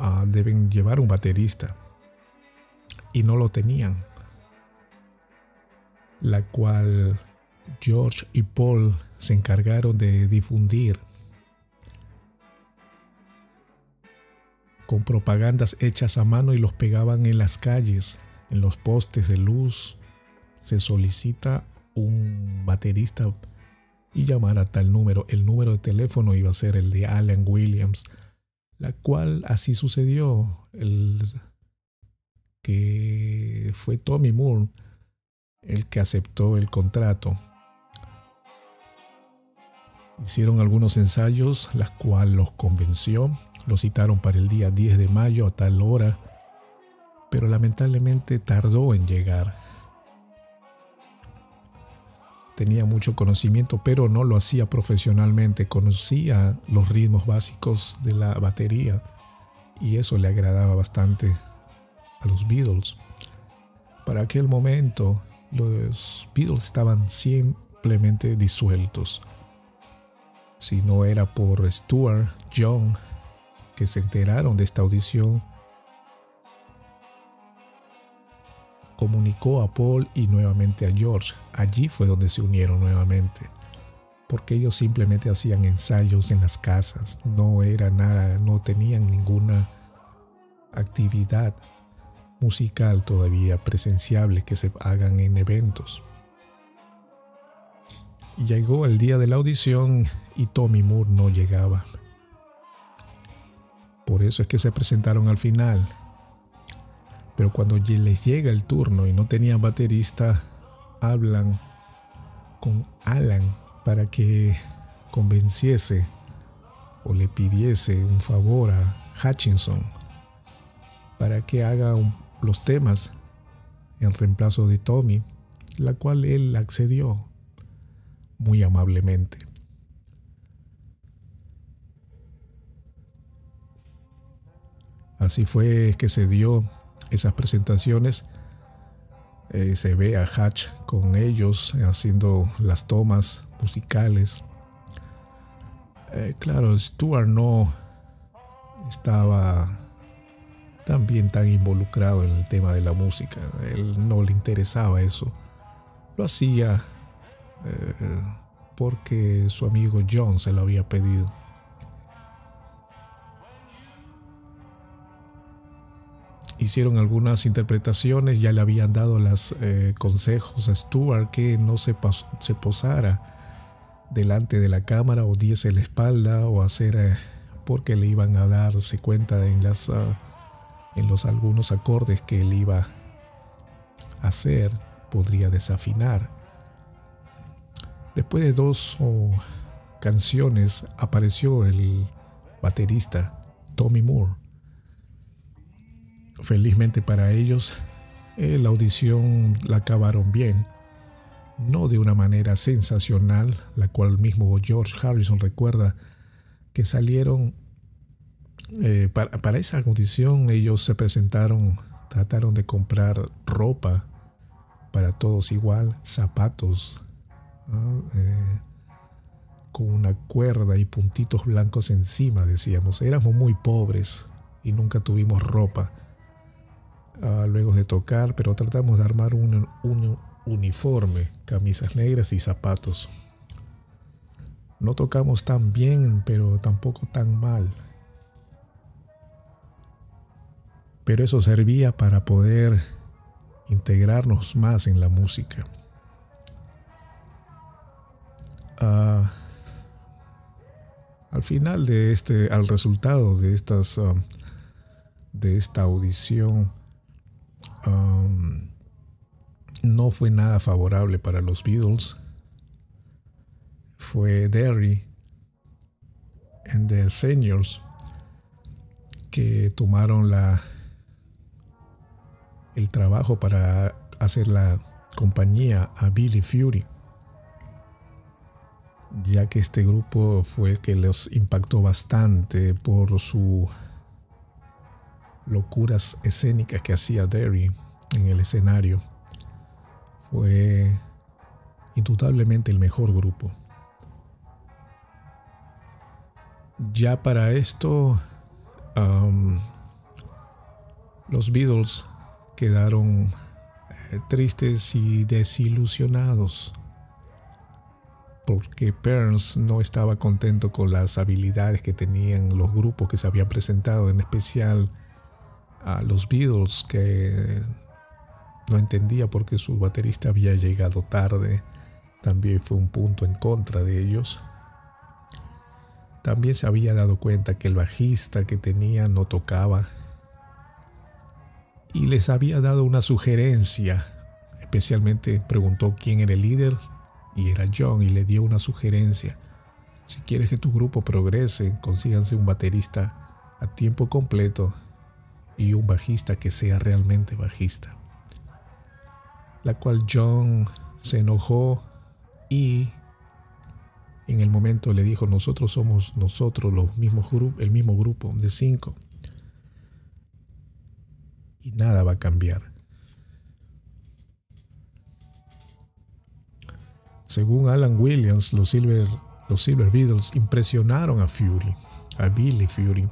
ah, deben llevar un baterista. Y no lo tenían. La cual George y Paul se encargaron de difundir con propagandas hechas a mano y los pegaban en las calles, en los postes de luz. Se solicita un baterista y llamar a tal número. El número de teléfono iba a ser el de Alan Williams, la cual así sucedió. El que fue Tommy Moore el que aceptó el contrato. Hicieron algunos ensayos, las cuales los convenció. Lo citaron para el día 10 de mayo a tal hora, pero lamentablemente tardó en llegar. Tenía mucho conocimiento, pero no lo hacía profesionalmente. Conocía los ritmos básicos de la batería y eso le agradaba bastante a los Beatles. Para aquel momento, los Beatles estaban simplemente disueltos. Si no era por Stuart Young, que se enteraron de esta audición, comunicó a Paul y nuevamente a George. Allí fue donde se unieron nuevamente, porque ellos simplemente hacían ensayos en las casas, no era nada, no tenían ninguna actividad musical todavía presenciable que se hagan en eventos. Llegó el día de la audición y Tommy Moore no llegaba. Por eso es que se presentaron al final. Pero cuando les llega el turno y no tenían baterista, hablan con Alan para que convenciese o le pidiese un favor a Hutchinson para que haga los temas en reemplazo de Tommy, la cual él accedió muy amablemente. Así fue que se dio esas presentaciones. Eh, se ve a Hatch con ellos haciendo las tomas musicales. Eh, claro, Stuart no estaba también tan involucrado en el tema de la música. Él no le interesaba eso. Lo hacía eh, porque su amigo John se lo había pedido. Hicieron algunas interpretaciones, ya le habían dado los eh, consejos a Stuart que no se, posara delante de la cámara o diese la espalda o hacer eh, porque le iban a darse cuenta en las ah, en los algunos acordes que él iba a hacer podría desafinar Después de dos canciones apareció el baterista Tommy Moore. Felizmente para ellos, eh, la audición la acabaron bien, no de una manera sensacional, la cual mismo George Harrison recuerda que salieron eh, para, para, esa audición ellos se presentaron, trataron de comprar ropa para todos igual, zapatos, eh, con una cuerda y puntitos blancos encima, decíamos. Éramos muy pobres y nunca tuvimos ropa ah, luego de tocar, pero tratamos de armar un, un uniforme, camisas negras y zapatos. No tocamos tan bien, pero tampoco tan mal. Pero eso servía para poder integrarnos más en la música. Ah, al final de este, al resultado de estas, um, de esta audición, um, no fue nada favorable para los Beatles. Fue Derry and the Seniors que tomaron la el trabajo para hacer la compañía a Billy Fury, ya que este grupo fue el que los impactó bastante por su locuras escénicas que hacía Derry en el escenario. Fue indudablemente el mejor grupo. Ya para esto, los Beatles quedaron eh, tristes y desilusionados porque Burns no estaba contento con las habilidades que tenían los grupos que se habían presentado, en especial a los Beatles, que no entendía por qué su baterista había llegado tarde. También fue un punto en contra de ellos. También se había dado cuenta que el bajista que tenía no tocaba. Y les había dado una sugerencia. Especialmente preguntó quién era el líder y era John y le dio una sugerencia. Si quieres que tu grupo progrese, consíganse un baterista a tiempo completo y un bajista que sea realmente bajista. La cual John se enojó y en el momento le dijo, nosotros somos nosotros los mismos el mismo grupo de cinco. Y nada va a cambiar. Según Alan Williams, los Silver, los Silver Beatles impresionaron a Fury, a Billy Fury,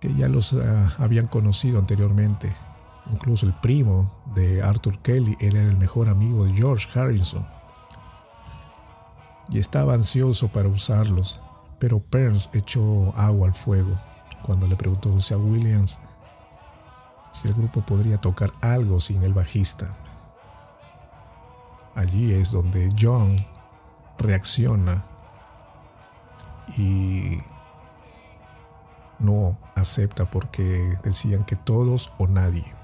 que ya los ah, habían conocido anteriormente. Incluso el primo de Arthur Kelly era el mejor amigo de George Harrison y estaba ansioso para usarlos, pero Burns echó agua al fuego cuando le preguntó a Williams si el grupo podría tocar algo sin el bajista. Allí es donde John reacciona y no acepta porque decían que todos o nadie.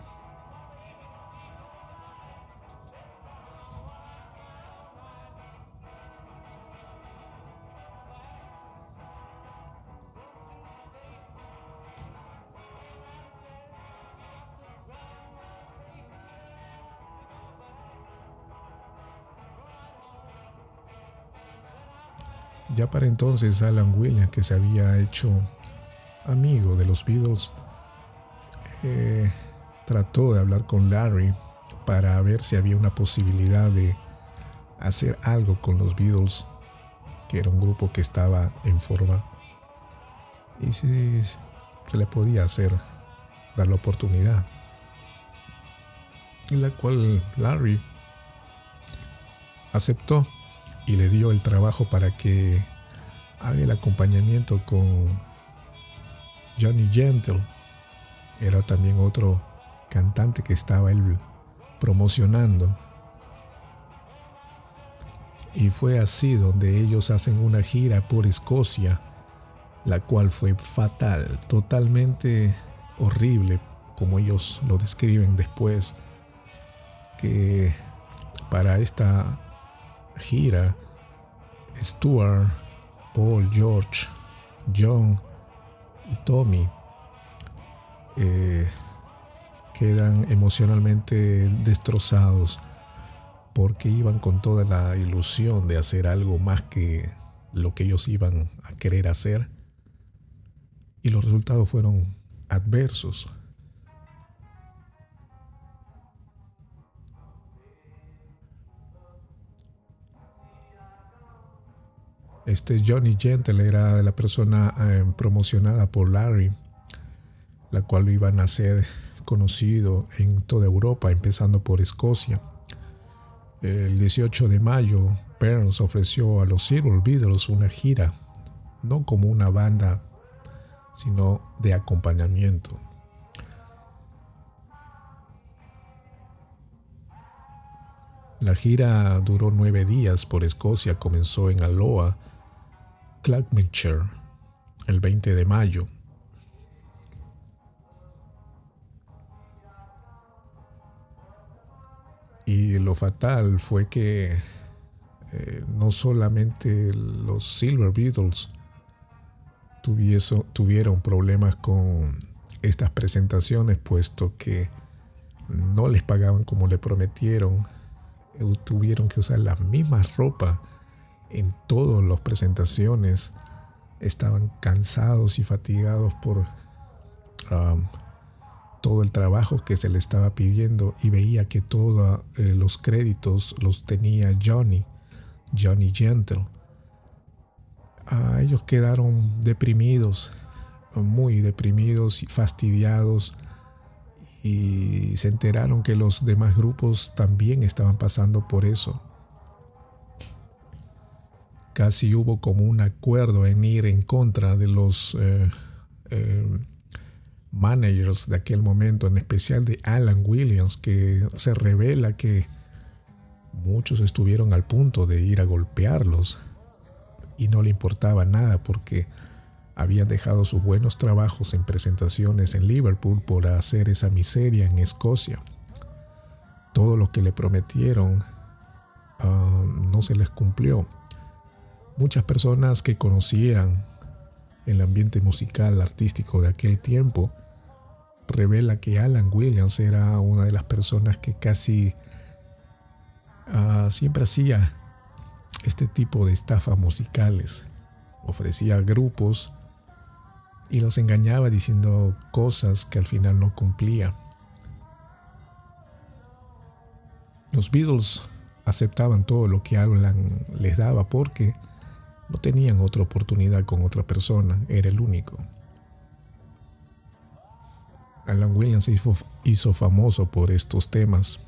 Ya para entonces Alan Williams, que se había hecho amigo de los Beatles, eh, trató de hablar con Larry para ver si había una posibilidad de hacer algo con los Beatles, que era un grupo que estaba en forma, y si se le podía hacer, dar la oportunidad. En la cual Larry aceptó y le dio el trabajo para que haga el acompañamiento con Johnny Gentle. Era también otro cantante que estaba él promocionando. Y fue así donde ellos hacen una gira por Escocia, la cual fue fatal, totalmente horrible, como ellos lo describen después, que para esta gira, Stuart, Paul, George, John y Tommy eh, quedan emocionalmente destrozados porque iban con toda la ilusión de hacer algo más que lo que ellos iban a querer hacer y los resultados fueron adversos. Este Johnny Gentle era la persona eh, promocionada por Larry, la cual lo iban a ser conocido en toda Europa, empezando por Escocia. El 18 de mayo, Burns ofreció a los Silver Beatles una gira, no como una banda, sino de acompañamiento. La gira duró nueve días por Escocia, comenzó en Aloha El 20 de mayo. Y lo fatal fue que eh, no solamente los Silver Beatles tuvieron problemas con estas presentaciones, puesto que no les pagaban como le prometieron, tuvieron que usar la misma ropa en todas las presentaciones, estaban cansados y fatigados por um, todo el trabajo que se le estaba pidiendo y veía que todos eh, los créditos los tenía Johnny, Johnny Gentle. Ah, ellos quedaron deprimidos, muy deprimidos y fastidiados y se enteraron que los demás grupos también estaban pasando por eso. Casi hubo como un acuerdo en ir en contra de los eh, eh, managers de aquel momento, en especial de Alan Williams, que se revela que muchos estuvieron al punto de ir a golpearlos y no le importaba nada porque habían dejado sus buenos trabajos en presentaciones en Liverpool por hacer esa miseria en Escocia. Todo lo que le prometieron ah, no se les cumplió. Muchas personas que conocían el ambiente musical artístico de aquel tiempo revela que Alan Williams era una de las personas que casi ah, siempre hacía este tipo de estafas musicales. Ofrecía grupos y los engañaba diciendo cosas que al final no cumplía. Los Beatles aceptaban todo lo que Alan les daba porque no tenían otra oportunidad con otra persona, era el único. Alan Williams hizo, hizo famoso por estos temas,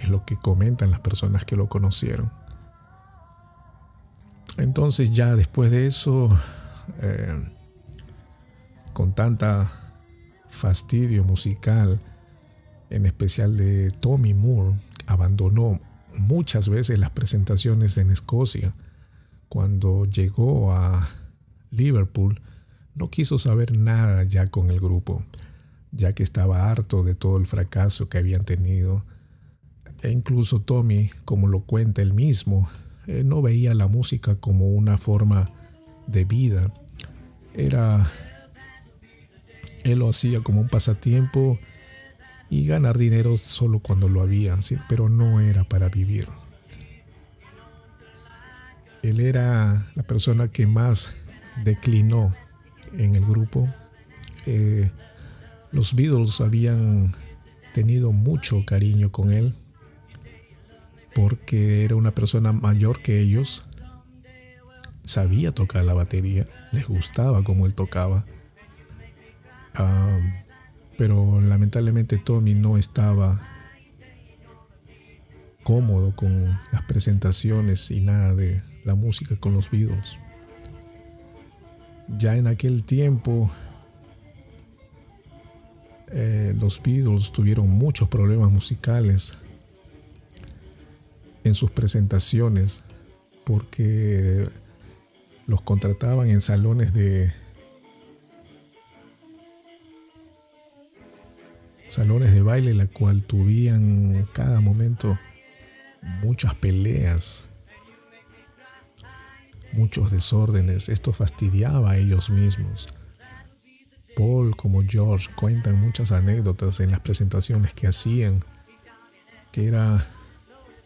es lo que comentan las personas que lo conocieron. Entonces ya después de eso, eh, con tanta fastidio musical, en especial de Tommy Moore, abandonó muchas veces las presentaciones en Escocia. Cuando llegó a Liverpool, no quiso saber nada ya con el grupo, ya que estaba harto de todo el fracaso que habían tenido. E incluso Tommy, como lo cuenta él mismo, eh, no veía la música como una forma de vida. Era él lo hacía como un pasatiempo y ganar dinero solo cuando lo había, pero no era para vivir. Él era la persona que más declinó en el grupo. Eh, los Beatles habían tenido mucho cariño con él porque era una persona mayor que ellos, sabía tocar la batería, les gustaba cómo él tocaba Ah, pero lamentablemente Tommy no estaba cómodo con las presentaciones y nada de la música con los Beatles. Ya en aquel tiempo eh, los Beatles tuvieron muchos problemas musicales en sus presentaciones porque los contrataban en salones de salones de baile, la cual tuvieron cada momento muchas peleas, muchos desórdenes. Esto fastidiaba a ellos mismos. Paul como George cuentan muchas anécdotas en las presentaciones que hacían, que era,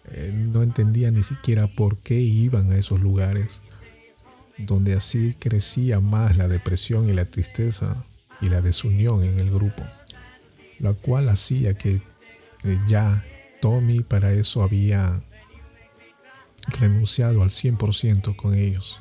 eh, no entendía ni siquiera por qué iban a esos lugares, donde así crecía más la depresión y la tristeza y la desunión en el grupo la cual hacía que eh, ya Tommy para eso había renunciado al 100% con ellos.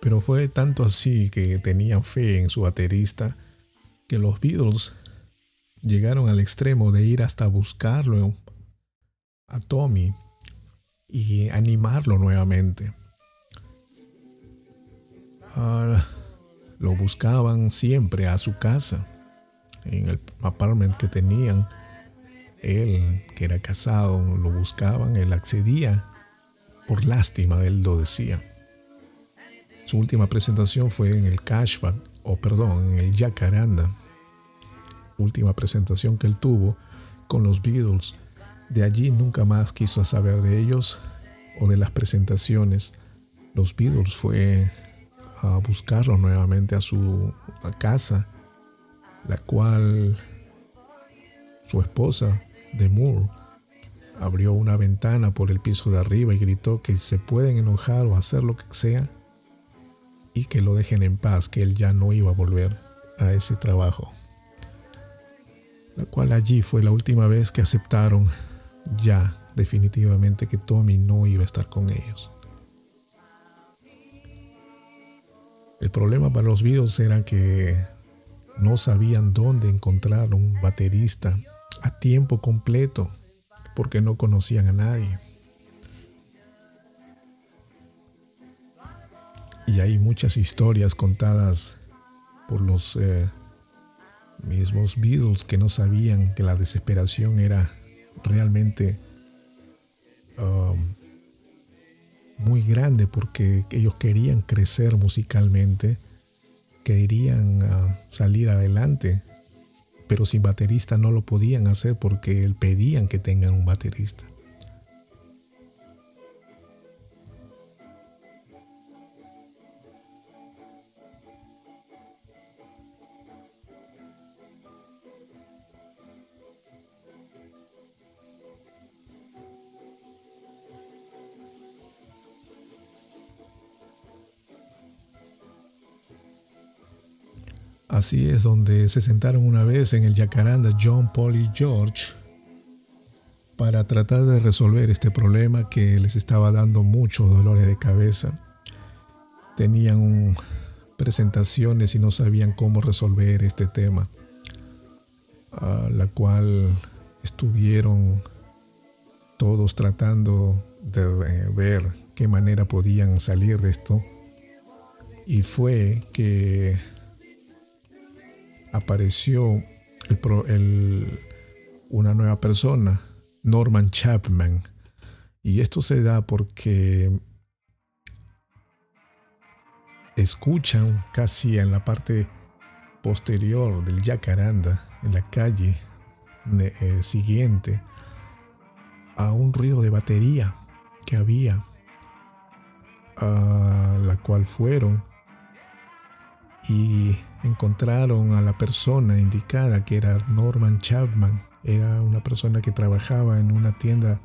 Pero fue tanto así que tenían fe en su baterista que los Beatles llegaron al extremo de ir hasta buscarlo a Tommy y animarlo nuevamente. Ah, lo buscaban siempre a su casa, en el apartment que tenían. Él, que era casado, lo buscaban, él accedía. Por lástima, él lo decía. Su última presentación fue en el Cashback, o perdón, en el Jacaranda, última presentación que él tuvo, con los Beatles. De allí nunca más quiso saber de ellos o de las presentaciones. Los Beatles fue a buscarlo nuevamente a su casa, la cual su esposa, de Moore, abrió una ventana por el piso de arriba y gritó que se pueden enojar o hacer lo que sea y que lo dejen en paz, que él ya no iba a volver a ese trabajo. La cual allí fue la última vez que aceptaron ya definitivamente que Tommy no iba a estar con ellos. El problema para los Beatles era que no sabían dónde encontrar un baterista a tiempo completo porque no conocían a nadie. Y hay muchas historias contadas por los eh, mismos Beatles que no sabían que la desesperación era realmente um, muy grande porque ellos querían crecer musicalmente, querían uh, salir adelante pero sin baterista no lo podían hacer porque pedían que tengan un baterista. Así es donde se sentaron una vez en el Jacaranda John, Paul y George para tratar de resolver este problema que les estaba dando muchos dolores de cabeza. Tenían presentaciones y no sabían cómo resolver este tema, a la cual estuvieron todos tratando de ver qué manera podían salir de esto. Y fue que apareció una nueva persona, Norman Chapman. Y esto se da porque escuchan casi en la parte posterior del Yacaranda, en la calle eh, siguiente, a un ruido de batería que había, a la cual fueron y encontraron a la persona indicada que era Norman Chapman. Era una persona que trabajaba en una tienda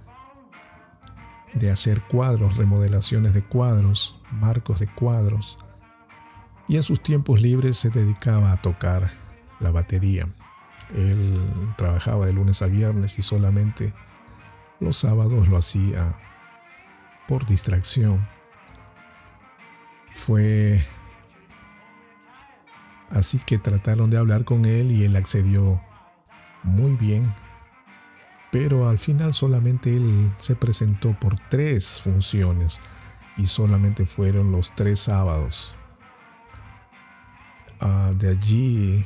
de hacer cuadros, remodelaciones de cuadros, marcos de cuadros. Y en sus tiempos libres se dedicaba a tocar la batería. Él trabajaba de lunes a viernes y solamente los sábados lo hacía por distracción. Fue Así que trataron de hablar con él y él accedió muy bien. Pero al final solamente él se presentó por tres funciones y solamente fueron los tres sábados. Ah, de allí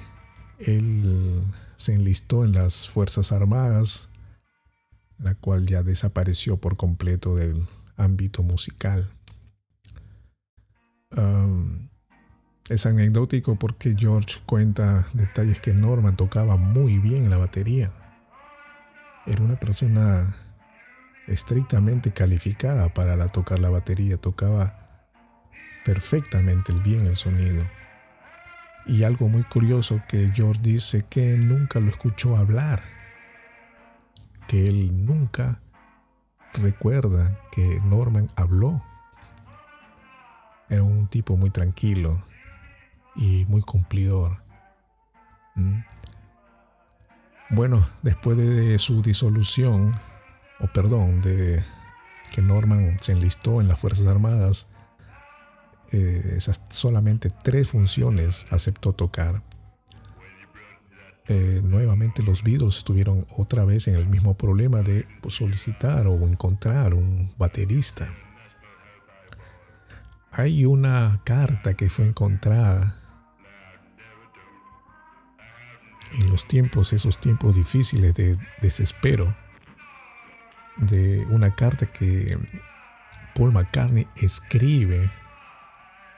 él se enlistó en las Fuerzas Armadas, la cual ya desapareció por completo del ámbito musical. Es anecdótico porque George cuenta detalles que Norman tocaba muy bien la batería. Era una persona estrictamente calificada para tocar la batería, tocaba perfectamente bien el sonido. Y algo muy curioso que George dice que nunca lo escuchó hablar, que él nunca recuerda que Norman habló. Era un tipo muy tranquilo, y muy cumplidor. ¿Mm? Bueno, después de su disolución, o perdón, de que Norman se enlistó en las Fuerzas Armadas, eh, esas solamente tres funciones aceptó tocar. Eh, nuevamente los Beatles estuvieron otra vez en el mismo problema de solicitar o encontrar un baterista. Hay una carta que fue encontrada en los tiempos, esos tiempos difíciles de desespero, de una carta que Paul McCartney escribe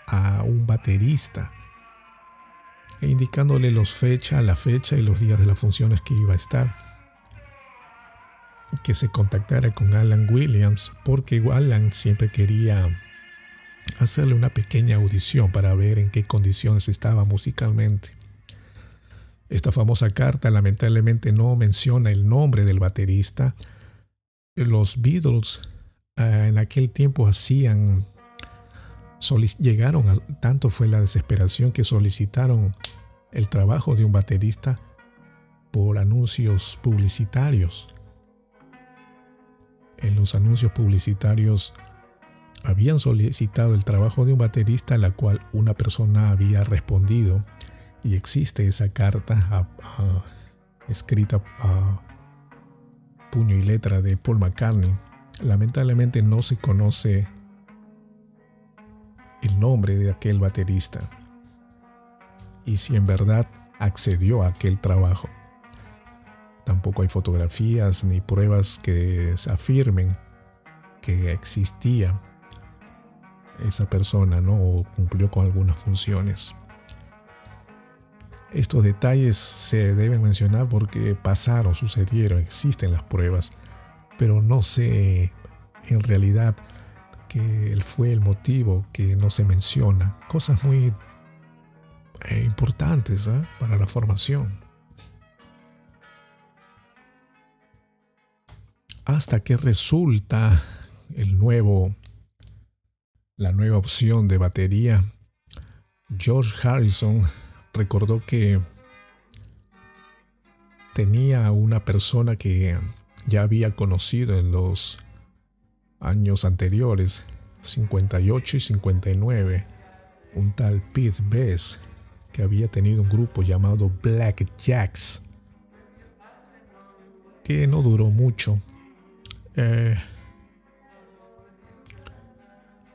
a un baterista, e indicándole los fecha, la fecha y los días de las funciones que iba a estar. que se contactara con Alan Williams porque Alan siempre quería hacerle una pequeña audición para ver en qué condiciones estaba musicalmente. Esta famosa carta lamentablemente no menciona el nombre del baterista. Los Beatles eh, en aquel tiempo hacían, llegaron a, tanto fue la desesperación que solicitaron el trabajo de un baterista por anuncios publicitarios. En los anuncios publicitarios habían solicitado el trabajo de un baterista a la cual una persona había respondido y existe esa carta escrita a puño y letra de Paul McCartney. Lamentablemente no se conoce el nombre de aquel baterista y si en verdad accedió a aquel trabajo. Tampoco hay fotografías ni pruebas que afirmen que existía esa persona, ¿no? O cumplió con algunas funciones. Estos detalles se deben mencionar porque pasaron, sucedieron, existen las pruebas, pero no sé en realidad que fue el motivo que no se menciona. Cosas muy eh, importantes ¿eh? para la formación. Hasta que resulta el nuevo, la nueva opción de batería, George Harrison recordó que tenía una persona que ya había conocido en los años anteriores, 58 y 59, un tal Pete Best, que había tenido un grupo llamado Black Jacks, que no duró mucho, eh,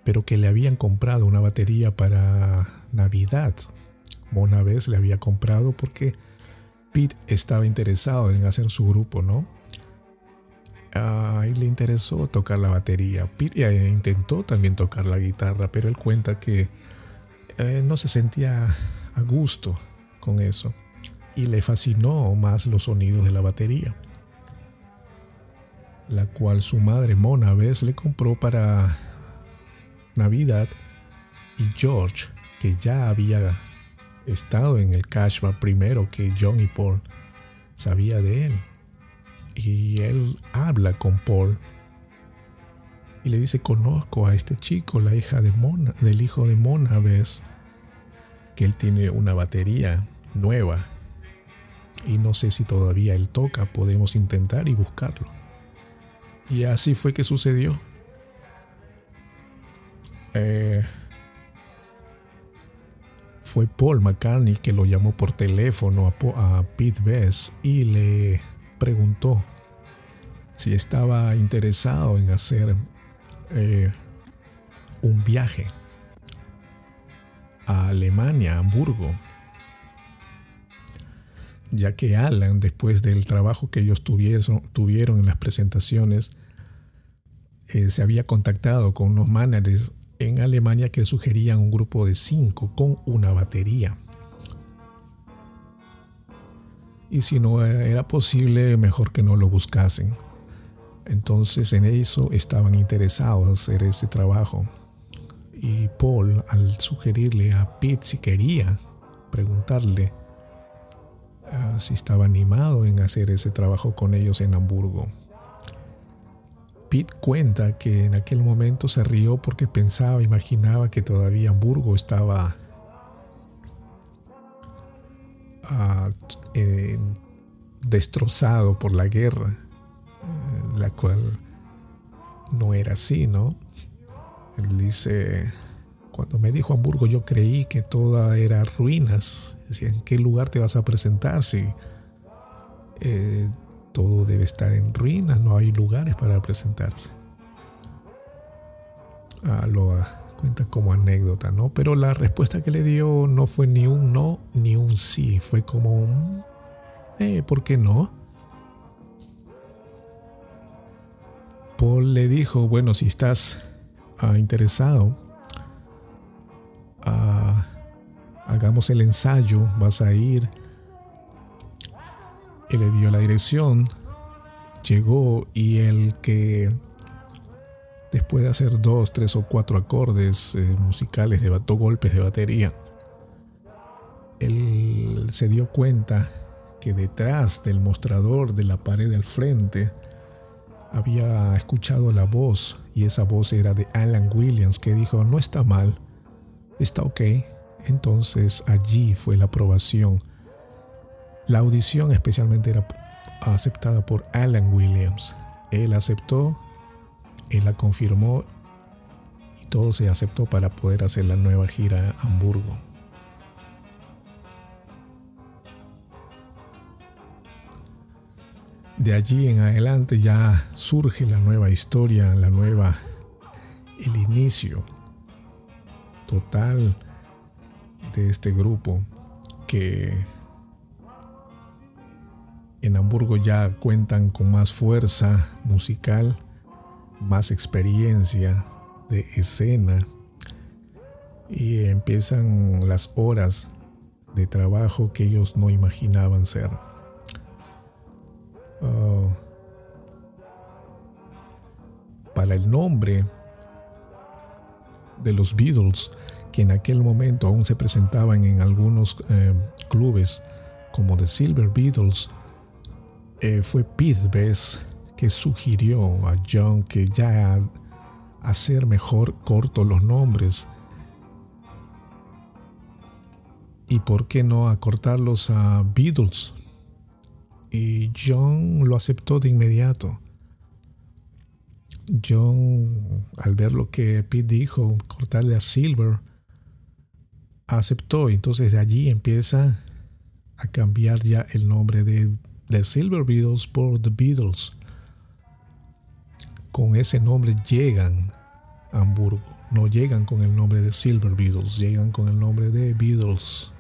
pero que le habían comprado una batería para Navidad Mona vez le había comprado porque Pete estaba interesado en hacer su grupo, ¿no? y le interesó tocar la batería. Pete eh, intentó también tocar la guitarra, pero él cuenta que eh, no se sentía a gusto con eso y le fascinó más los sonidos de la batería, la cual su madre Mona vez le compró para Navidad y George, que ya había estado en el cashback primero que John y Paul sabía de él. Y él habla con Paul y le dice, conozco a este chico, la hija de Mona, del hijo de Mona, ves que él tiene una batería nueva y no sé si todavía él toca, podemos intentar y buscarlo. Y así fue que sucedió. Eh, fue Paul McCartney que lo llamó por teléfono a, Pete Best y le preguntó si estaba interesado en hacer eh, un viaje a Alemania, a Hamburgo, ya que Alan, después del trabajo que ellos tuvieron, en las presentaciones, eh, se había contactado con unos managers en Alemania que sugerían un grupo de cinco con una batería. Y si no era posible, mejor que no lo buscasen. Entonces en eso estaban interesados hacer ese trabajo. Y Paul, al sugerirle a Pete si quería, preguntarle ah, si estaba animado en hacer ese trabajo con ellos en Hamburgo. Pete cuenta que en aquel momento se rió porque pensaba, imaginaba que todavía Hamburgo estaba ah, destrozado por la guerra, eh, la cual no era así, ¿no? Él dice, cuando me dijo Hamburgo yo creí que toda era ruinas. Decía, ¿en qué lugar te vas a presentar si eh, todo debe estar en ruinas, no hay lugares para presentarse. Ah, lo cuenta como anécdota, ¿no? Pero la respuesta que le dio no fue ni un no ni un sí, fue como un, eh, ¿por qué no? Paul le dijo, bueno, si estás ah, interesado, ah, hagamos el ensayo, vas a ir le dio la dirección llegó y el que después de hacer dos, tres o cuatro acordes eh, musicales de dos golpes de batería, él se dio cuenta que detrás del mostrador de la pared del frente había escuchado la voz y esa voz era de Alan Williams que dijo no está mal, está ok. Entonces allí fue la aprobación. La audición especialmente era aceptada por Alan Williams. Él aceptó él la confirmó y todo se aceptó para poder hacer la nueva gira a Hamburgo. De allí en adelante ya surge la nueva historia, la nueva, el inicio total de este grupo que en Hamburgo ya cuentan con más fuerza musical más experiencia de escena y empiezan las horas de trabajo que ellos no imaginaban ser. Ah, para el nombre de los Beatles, que en aquel momento aún se presentaban en algunos eh, clubes como The Silver Beatles, eh, fue Best que sugirió a John que ya hacer mejor corto los nombres y por qué no acortarlos a Beatles. Y John lo aceptó de inmediato. John, al ver lo que Pete dijo, cortarle a Silver, aceptó. Entonces de allí empieza a cambiar ya el nombre de, de Silver Beatles por The Beatles con ese nombre llegan a Hamburgo. No llegan con el nombre de Silver Beatles, llegan con el nombre de Beatles.